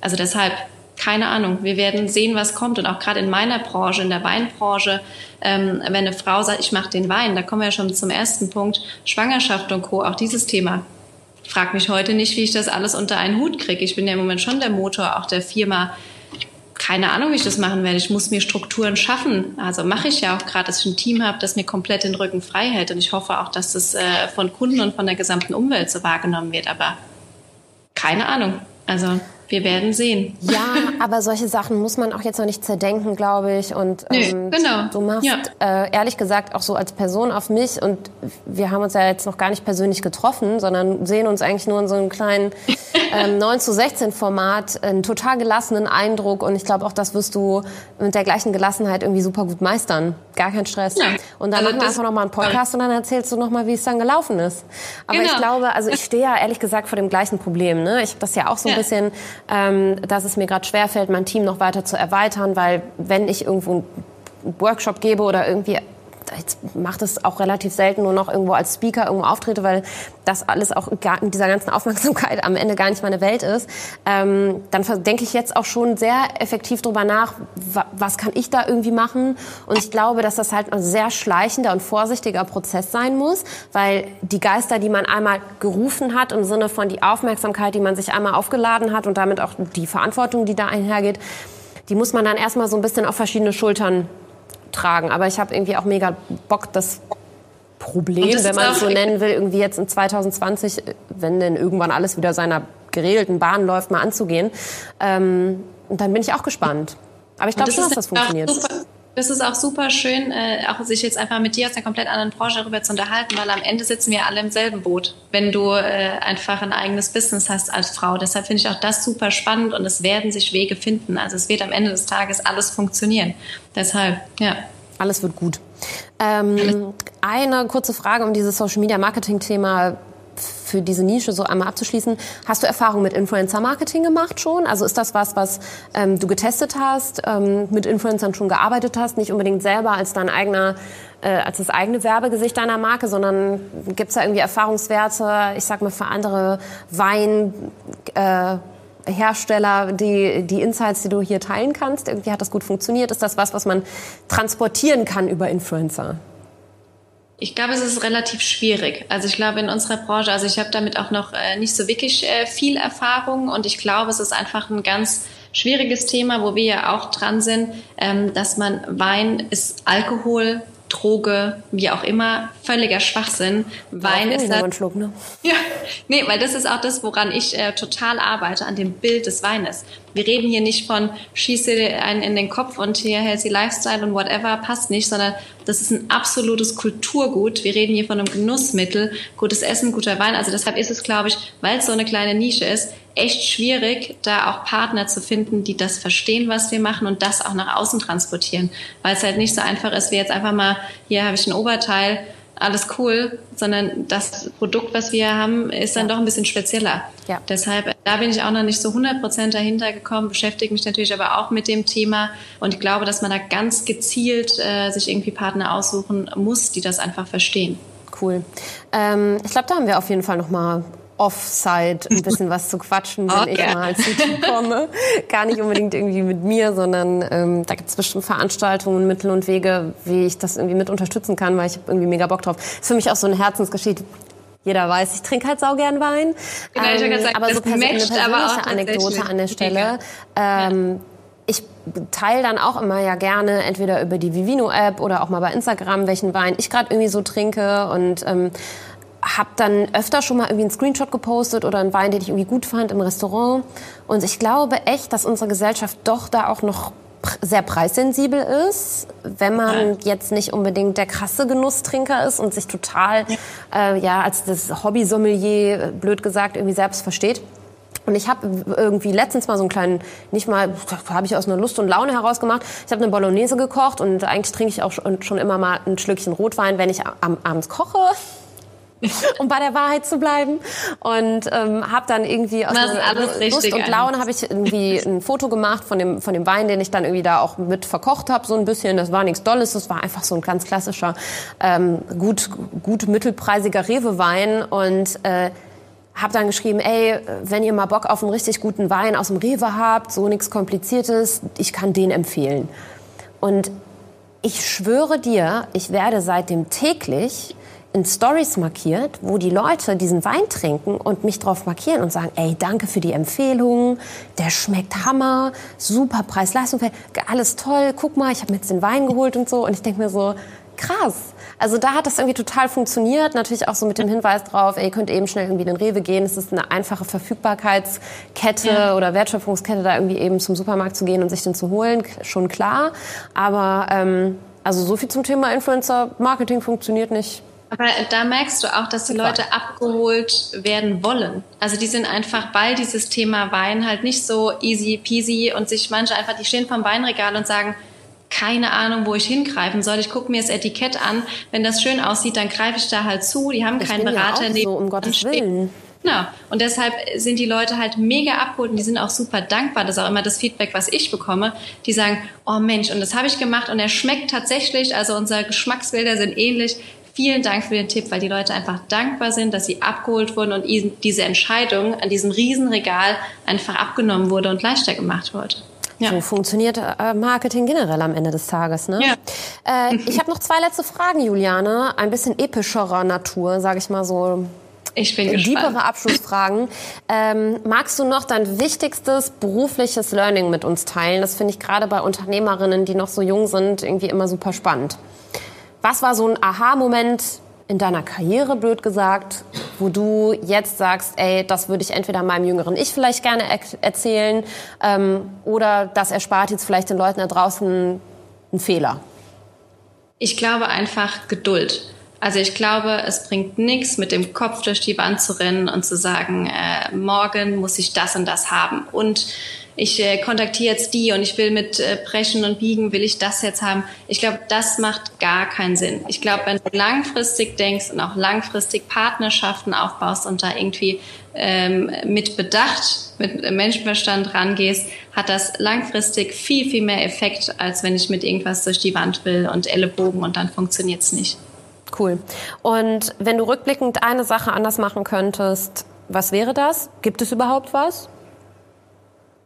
Also deshalb, keine Ahnung. Wir werden sehen, was kommt. Und auch gerade in meiner Branche, in der Weinbranche, ähm, wenn eine Frau sagt, ich mache den Wein, da kommen wir ja schon zum ersten Punkt, Schwangerschaft und Co., auch dieses Thema. Frag mich heute nicht, wie ich das alles unter einen Hut kriege. Ich bin ja im Moment schon der Motor auch der Firma. Keine Ahnung, wie ich das machen werde. Ich muss mir Strukturen schaffen. Also mache ich ja auch gerade, dass ich ein Team habe, das mir komplett den Rücken frei hält. Und ich hoffe auch, dass das äh, von Kunden und von der gesamten Umwelt so wahrgenommen wird. Aber keine Ahnung. Also wir werden sehen. Ja, aber solche Sachen muss man auch jetzt noch nicht zerdenken, glaube ich. Und ähm, nee, genau. du machst ja. äh, ehrlich gesagt auch so als Person auf mich und wir haben uns ja jetzt noch gar nicht persönlich getroffen, sondern sehen uns eigentlich nur in so einem kleinen [laughs] ähm, 9 zu 16 Format, einen total gelassenen Eindruck und ich glaube auch, das wirst du mit der gleichen Gelassenheit irgendwie super gut meistern. Gar kein Stress. Ja. Und dann also machen wir einfach nochmal einen Podcast und dann erzählst du nochmal, wie es dann gelaufen ist. Aber genau. ich glaube, also ich stehe ja ehrlich gesagt vor dem gleichen Problem. Ne? Ich habe das ja auch so ein ja. bisschen dass es mir gerade schwerfällt, mein Team noch weiter zu erweitern, weil wenn ich irgendwo einen Workshop gebe oder irgendwie jetzt macht es auch relativ selten nur noch irgendwo als Speaker irgendwo auftrete, weil das alles auch gar, in dieser ganzen Aufmerksamkeit am Ende gar nicht meine Welt ist. Ähm, dann denke ich jetzt auch schon sehr effektiv drüber nach, was kann ich da irgendwie machen? Und ich glaube, dass das halt ein sehr schleichender und vorsichtiger Prozess sein muss, weil die Geister, die man einmal gerufen hat, im Sinne von die Aufmerksamkeit, die man sich einmal aufgeladen hat und damit auch die Verantwortung, die da einhergeht, die muss man dann erstmal so ein bisschen auf verschiedene Schultern tragen. Aber ich habe irgendwie auch mega Bock, das Problem, das wenn man es so nennen will, irgendwie jetzt in 2020, wenn denn irgendwann alles wieder seiner geregelten Bahn läuft, mal anzugehen. Ähm, und dann bin ich auch gespannt. Aber ich glaube schon, dass das funktioniert. Super, das ist auch super schön, äh, auch sich jetzt einfach mit dir aus einer komplett anderen Branche darüber zu unterhalten, weil am Ende sitzen wir alle im selben Boot, wenn du äh, einfach ein eigenes Business hast als Frau. Deshalb finde ich auch das super spannend und es werden sich Wege finden. Also es wird am Ende des Tages alles funktionieren. Deshalb, ja. Alles wird gut. Ähm, eine kurze Frage um dieses Social Media Marketing Thema für diese Nische so einmal abzuschließen. Hast du Erfahrung mit Influencer-Marketing gemacht schon? Also ist das was, was ähm, du getestet hast, ähm, mit Influencern schon gearbeitet hast, nicht unbedingt selber als dein eigener, äh, als das eigene Werbegesicht deiner Marke, sondern gibt es da irgendwie Erfahrungswerte, ich sag mal für andere Wein, äh, Hersteller, die, die Insights, die du hier teilen kannst? Irgendwie hat das gut funktioniert. Ist das was, was man transportieren kann über Influencer? Ich glaube, es ist relativ schwierig. Also ich glaube in unserer Branche, also ich habe damit auch noch äh, nicht so wirklich äh, viel Erfahrung und ich glaube, es ist einfach ein ganz schwieriges Thema, wo wir ja auch dran sind, ähm, dass man Wein ist Alkohol, Droge, wie auch immer, völliger Schwachsinn. Wein ist das, Schluck, ne? Ja, nee, weil das ist auch das, woran ich äh, total arbeite, an dem Bild des Weines. Wir reden hier nicht von schieße einen in den Kopf und hier healthy Lifestyle und whatever, passt nicht, sondern das ist ein absolutes Kulturgut. Wir reden hier von einem Genussmittel, gutes Essen, guter Wein. Also deshalb ist es, glaube ich, weil es so eine kleine Nische ist, echt schwierig, da auch Partner zu finden, die das verstehen, was wir machen und das auch nach außen transportieren. Weil es halt nicht so einfach ist, wie jetzt einfach mal, hier habe ich ein Oberteil, alles cool, sondern das Produkt, was wir haben, ist dann ja. doch ein bisschen spezieller. Ja. Deshalb, da bin ich auch noch nicht so 100 Prozent dahinter gekommen, beschäftige mich natürlich aber auch mit dem Thema und ich glaube, dass man da ganz gezielt äh, sich irgendwie Partner aussuchen muss, die das einfach verstehen. Cool. Ähm, ich glaube, da haben wir auf jeden Fall noch mal Offside ein [laughs] bisschen was zu quatschen, wenn okay. ich mal zu dir komme. [laughs] Gar nicht unbedingt irgendwie mit mir, sondern ähm, da gibt es bestimmt Veranstaltungen, Mittel und Wege, wie ich das irgendwie mit unterstützen kann, weil ich habe irgendwie mega Bock drauf. ist für mich auch so eine Herzensgeschichte. Jeder weiß, ich trinke halt sau gern Wein. Genau, ähm, ich gesagt, aber so pers eine persönliche aber Anekdote an der Stelle. Ähm, ich teile dann auch immer ja gerne entweder über die Vivino-App oder auch mal bei Instagram, welchen Wein ich gerade irgendwie so trinke und ähm, habe dann öfter schon mal irgendwie einen Screenshot gepostet oder einen Wein, den ich irgendwie gut fand im Restaurant. Und ich glaube echt, dass unsere Gesellschaft doch da auch noch sehr preissensibel ist, wenn man jetzt nicht unbedingt der krasse Genusstrinker ist und sich total ja, äh, ja als das Hobby-Sommelier, blöd gesagt, irgendwie selbst versteht. Und ich habe irgendwie letztens mal so einen kleinen, nicht mal, habe ich aus einer Lust und Laune heraus gemacht. Ich habe eine Bolognese gekocht und eigentlich trinke ich auch schon immer mal ein Schlückchen Rotwein, wenn ich abends koche. [laughs] um bei der Wahrheit zu bleiben. Und ähm, habe dann irgendwie aus Lust und Laune habe ich irgendwie [laughs] ein Foto gemacht von dem, von dem Wein, den ich dann irgendwie da auch mit verkocht habe, so ein bisschen. Das war nichts Dolles, das war einfach so ein ganz klassischer, ähm, gut, gut mittelpreisiger Rewe-Wein. Und äh, habe dann geschrieben, ey, wenn ihr mal Bock auf einen richtig guten Wein aus dem Rewe habt, so nichts Kompliziertes, ich kann den empfehlen. Und ich schwöre dir, ich werde seitdem täglich in Stories markiert, wo die Leute diesen Wein trinken und mich drauf markieren und sagen, ey, danke für die Empfehlung, der schmeckt Hammer, super Preis-Leistung, alles toll, guck mal, ich habe mir jetzt den Wein geholt und so. Und ich denke mir so, krass. Also da hat das irgendwie total funktioniert. Natürlich auch so mit dem Hinweis drauf, ey, ihr könnt eben schnell irgendwie in den Rewe gehen. Es ist eine einfache Verfügbarkeitskette ja. oder Wertschöpfungskette, da irgendwie eben zum Supermarkt zu gehen und sich den zu holen, schon klar. Aber ähm, also so viel zum Thema Influencer-Marketing funktioniert nicht. Aber da merkst du auch, dass die Leute abgeholt werden wollen. Also die sind einfach, weil dieses Thema Wein halt nicht so easy peasy und sich manche einfach, die stehen vom Weinregal und sagen, keine Ahnung, wo ich hingreifen soll. Ich gucke mir das Etikett an. Wenn das schön aussieht, dann greife ich da halt zu. Die haben keinen Berater ja neben so, um Gottes Willen. Genau. Und deshalb sind die Leute halt mega abgeholt und die sind auch super dankbar. Das ist auch immer das Feedback, was ich bekomme. Die sagen, oh Mensch, und das habe ich gemacht und er schmeckt tatsächlich. Also unsere Geschmacksbilder sind ähnlich. Vielen Dank für den Tipp, weil die Leute einfach dankbar sind, dass sie abgeholt wurden und diese Entscheidung an diesem Riesenregal einfach abgenommen wurde und leichter gemacht wurde. Ja. So funktioniert äh, Marketing generell am Ende des Tages. Ne? Ja. Äh, [laughs] ich habe noch zwei letzte Fragen, Juliane. Ein bisschen epischerer Natur, sage ich mal so. Ich bin gespannt. Diepere Abschlussfragen. Ähm, magst du noch dein wichtigstes berufliches Learning mit uns teilen? Das finde ich gerade bei Unternehmerinnen, die noch so jung sind, irgendwie immer super spannend. Was war so ein Aha-Moment in deiner Karriere, blöd gesagt, wo du jetzt sagst, ey, das würde ich entweder meinem jüngeren Ich vielleicht gerne er erzählen ähm, oder das erspart jetzt vielleicht den Leuten da draußen einen Fehler? Ich glaube einfach Geduld. Also ich glaube, es bringt nichts, mit dem Kopf durch die Wand zu rennen und zu sagen, äh, morgen muss ich das und das haben. Und ich äh, kontaktiere jetzt die und ich will mit äh, Brechen und Biegen, will ich das jetzt haben. Ich glaube, das macht gar keinen Sinn. Ich glaube, wenn du langfristig denkst und auch langfristig Partnerschaften aufbaust und da irgendwie ähm, mit Bedacht, mit Menschenverstand rangehst, hat das langfristig viel, viel mehr Effekt, als wenn ich mit irgendwas durch die Wand will und Ellenbogen und dann funktioniert's nicht. Cool. Und wenn du rückblickend eine Sache anders machen könntest, was wäre das? Gibt es überhaupt was?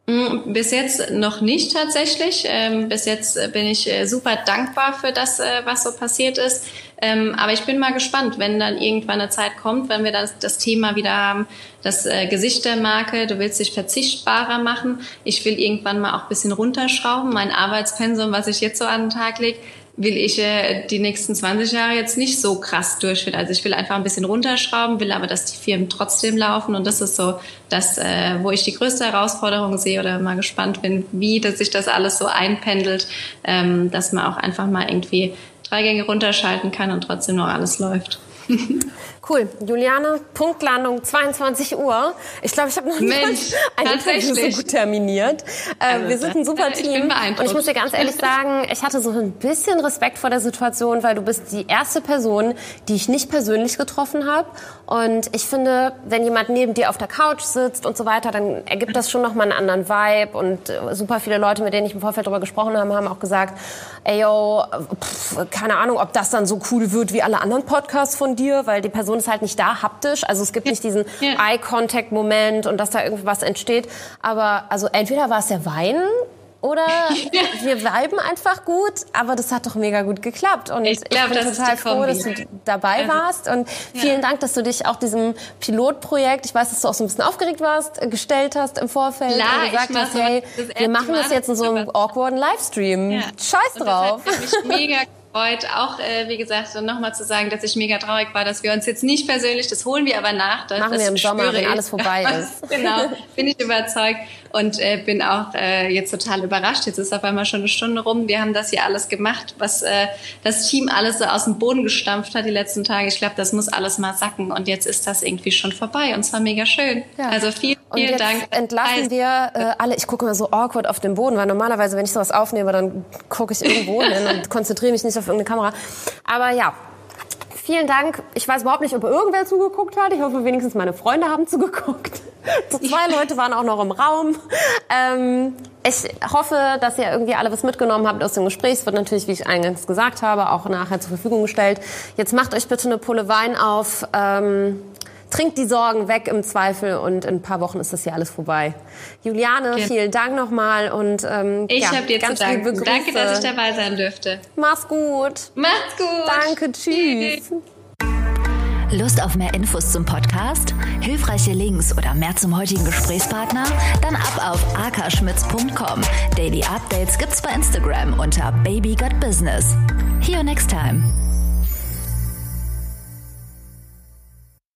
Mm, bis jetzt noch nicht tatsächlich. Ähm, bis jetzt äh, bin ich äh, super dankbar für das, äh, was so passiert ist. Ähm, aber ich bin mal gespannt, wenn dann irgendwann eine Zeit kommt, wenn wir das, das Thema wieder haben, das Gesicht der Marke, du willst dich verzichtbarer machen. Ich will irgendwann mal auch bisschen runterschrauben. Mein Arbeitspensum, was ich jetzt so an den Tag lege, will ich äh, die nächsten 20 Jahre jetzt nicht so krass durchführen. Also ich will einfach ein bisschen runterschrauben, will aber, dass die Firmen trotzdem laufen. Und das ist so das, äh, wo ich die größte Herausforderung sehe oder mal gespannt bin, wie dass sich das alles so einpendelt, ähm, dass man auch einfach mal irgendwie drei Gänge runterschalten kann und trotzdem noch alles läuft. [laughs] Cool. Juliane, Punktlandung 22 Uhr. Ich glaube, ich habe noch nie [laughs] ein Interview so gut terminiert. Äh, also, wir sind ein super Team. und ich muss dir ganz ehrlich sagen, ich hatte so ein bisschen Respekt vor der Situation, weil du bist die erste Person, die ich nicht persönlich getroffen habe. Und ich finde, wenn jemand neben dir auf der Couch sitzt und so weiter, dann ergibt das schon nochmal einen anderen Vibe. Und äh, super viele Leute, mit denen ich im Vorfeld darüber gesprochen habe, haben auch gesagt, ey yo, pff, keine Ahnung, ob das dann so cool wird wie alle anderen Podcasts von dir, weil die Person Person ist halt nicht da haptisch. Also es gibt nicht diesen ja. Eye-Contact-Moment und dass da irgendwie was entsteht. Aber also entweder war es der Wein oder [laughs] wir viben einfach gut, aber das hat doch mega gut geklappt. Und ich, glaub, ich bin total froh, dass du dabei warst. Und vielen ja. Dank, dass du dich auch diesem Pilotprojekt, ich weiß, dass du auch so ein bisschen aufgeregt warst, gestellt hast im Vorfeld Klar, und gesagt hast, hey, wir machen das jetzt in so einem awkwarden Livestream. Ja. Scheiß drauf. Und das hat mich mega gefreut, auch äh, wie gesagt nochmal zu sagen, dass ich mega traurig war, dass wir uns jetzt nicht persönlich, das holen wir aber nach. Das, Machen das wir im Sommer, wenn alles vorbei ist. [laughs] genau, bin ich überzeugt und äh, bin auch äh, jetzt total überrascht. Jetzt ist auf einmal schon eine Stunde rum. Wir haben das hier alles gemacht, was äh, das Team alles so aus dem Boden gestampft hat die letzten Tage. Ich glaube, das muss alles mal sacken und jetzt ist das irgendwie schon vorbei und zwar mega schön. Ja. Also vielen, vielen und jetzt Dank. entlassen wir äh, alle, ich gucke immer so awkward auf den Boden, weil normalerweise, wenn ich sowas aufnehme, dann gucke ich irgendwo hin und konzentriere mich nicht auf irgendeine Kamera. Aber ja, vielen Dank. Ich weiß überhaupt nicht, ob irgendwer zugeguckt hat. Ich hoffe, wenigstens meine Freunde haben zugeguckt. [laughs] Zwei Leute waren auch noch im Raum. Ähm, ich hoffe, dass ihr irgendwie alle was mitgenommen habt aus dem Gespräch. Es wird natürlich, wie ich eingangs gesagt habe, auch nachher zur Verfügung gestellt. Jetzt macht euch bitte eine Pulle Wein auf. Ähm, trinkt die Sorgen weg im Zweifel und in ein paar Wochen ist das hier alles vorbei. Juliane, okay. vielen Dank nochmal und ähm, ich ja, habe dir ganz zu danken. Danke, dass ich dabei sein dürfte. Mach's gut. Mach's gut. Danke, tschüss. Lust auf mehr Infos zum Podcast, hilfreiche Links oder mehr zum heutigen Gesprächspartner? Dann ab auf akaschmitz.com. Daily Updates gibt's bei Instagram unter Baby Got Business. See you next time.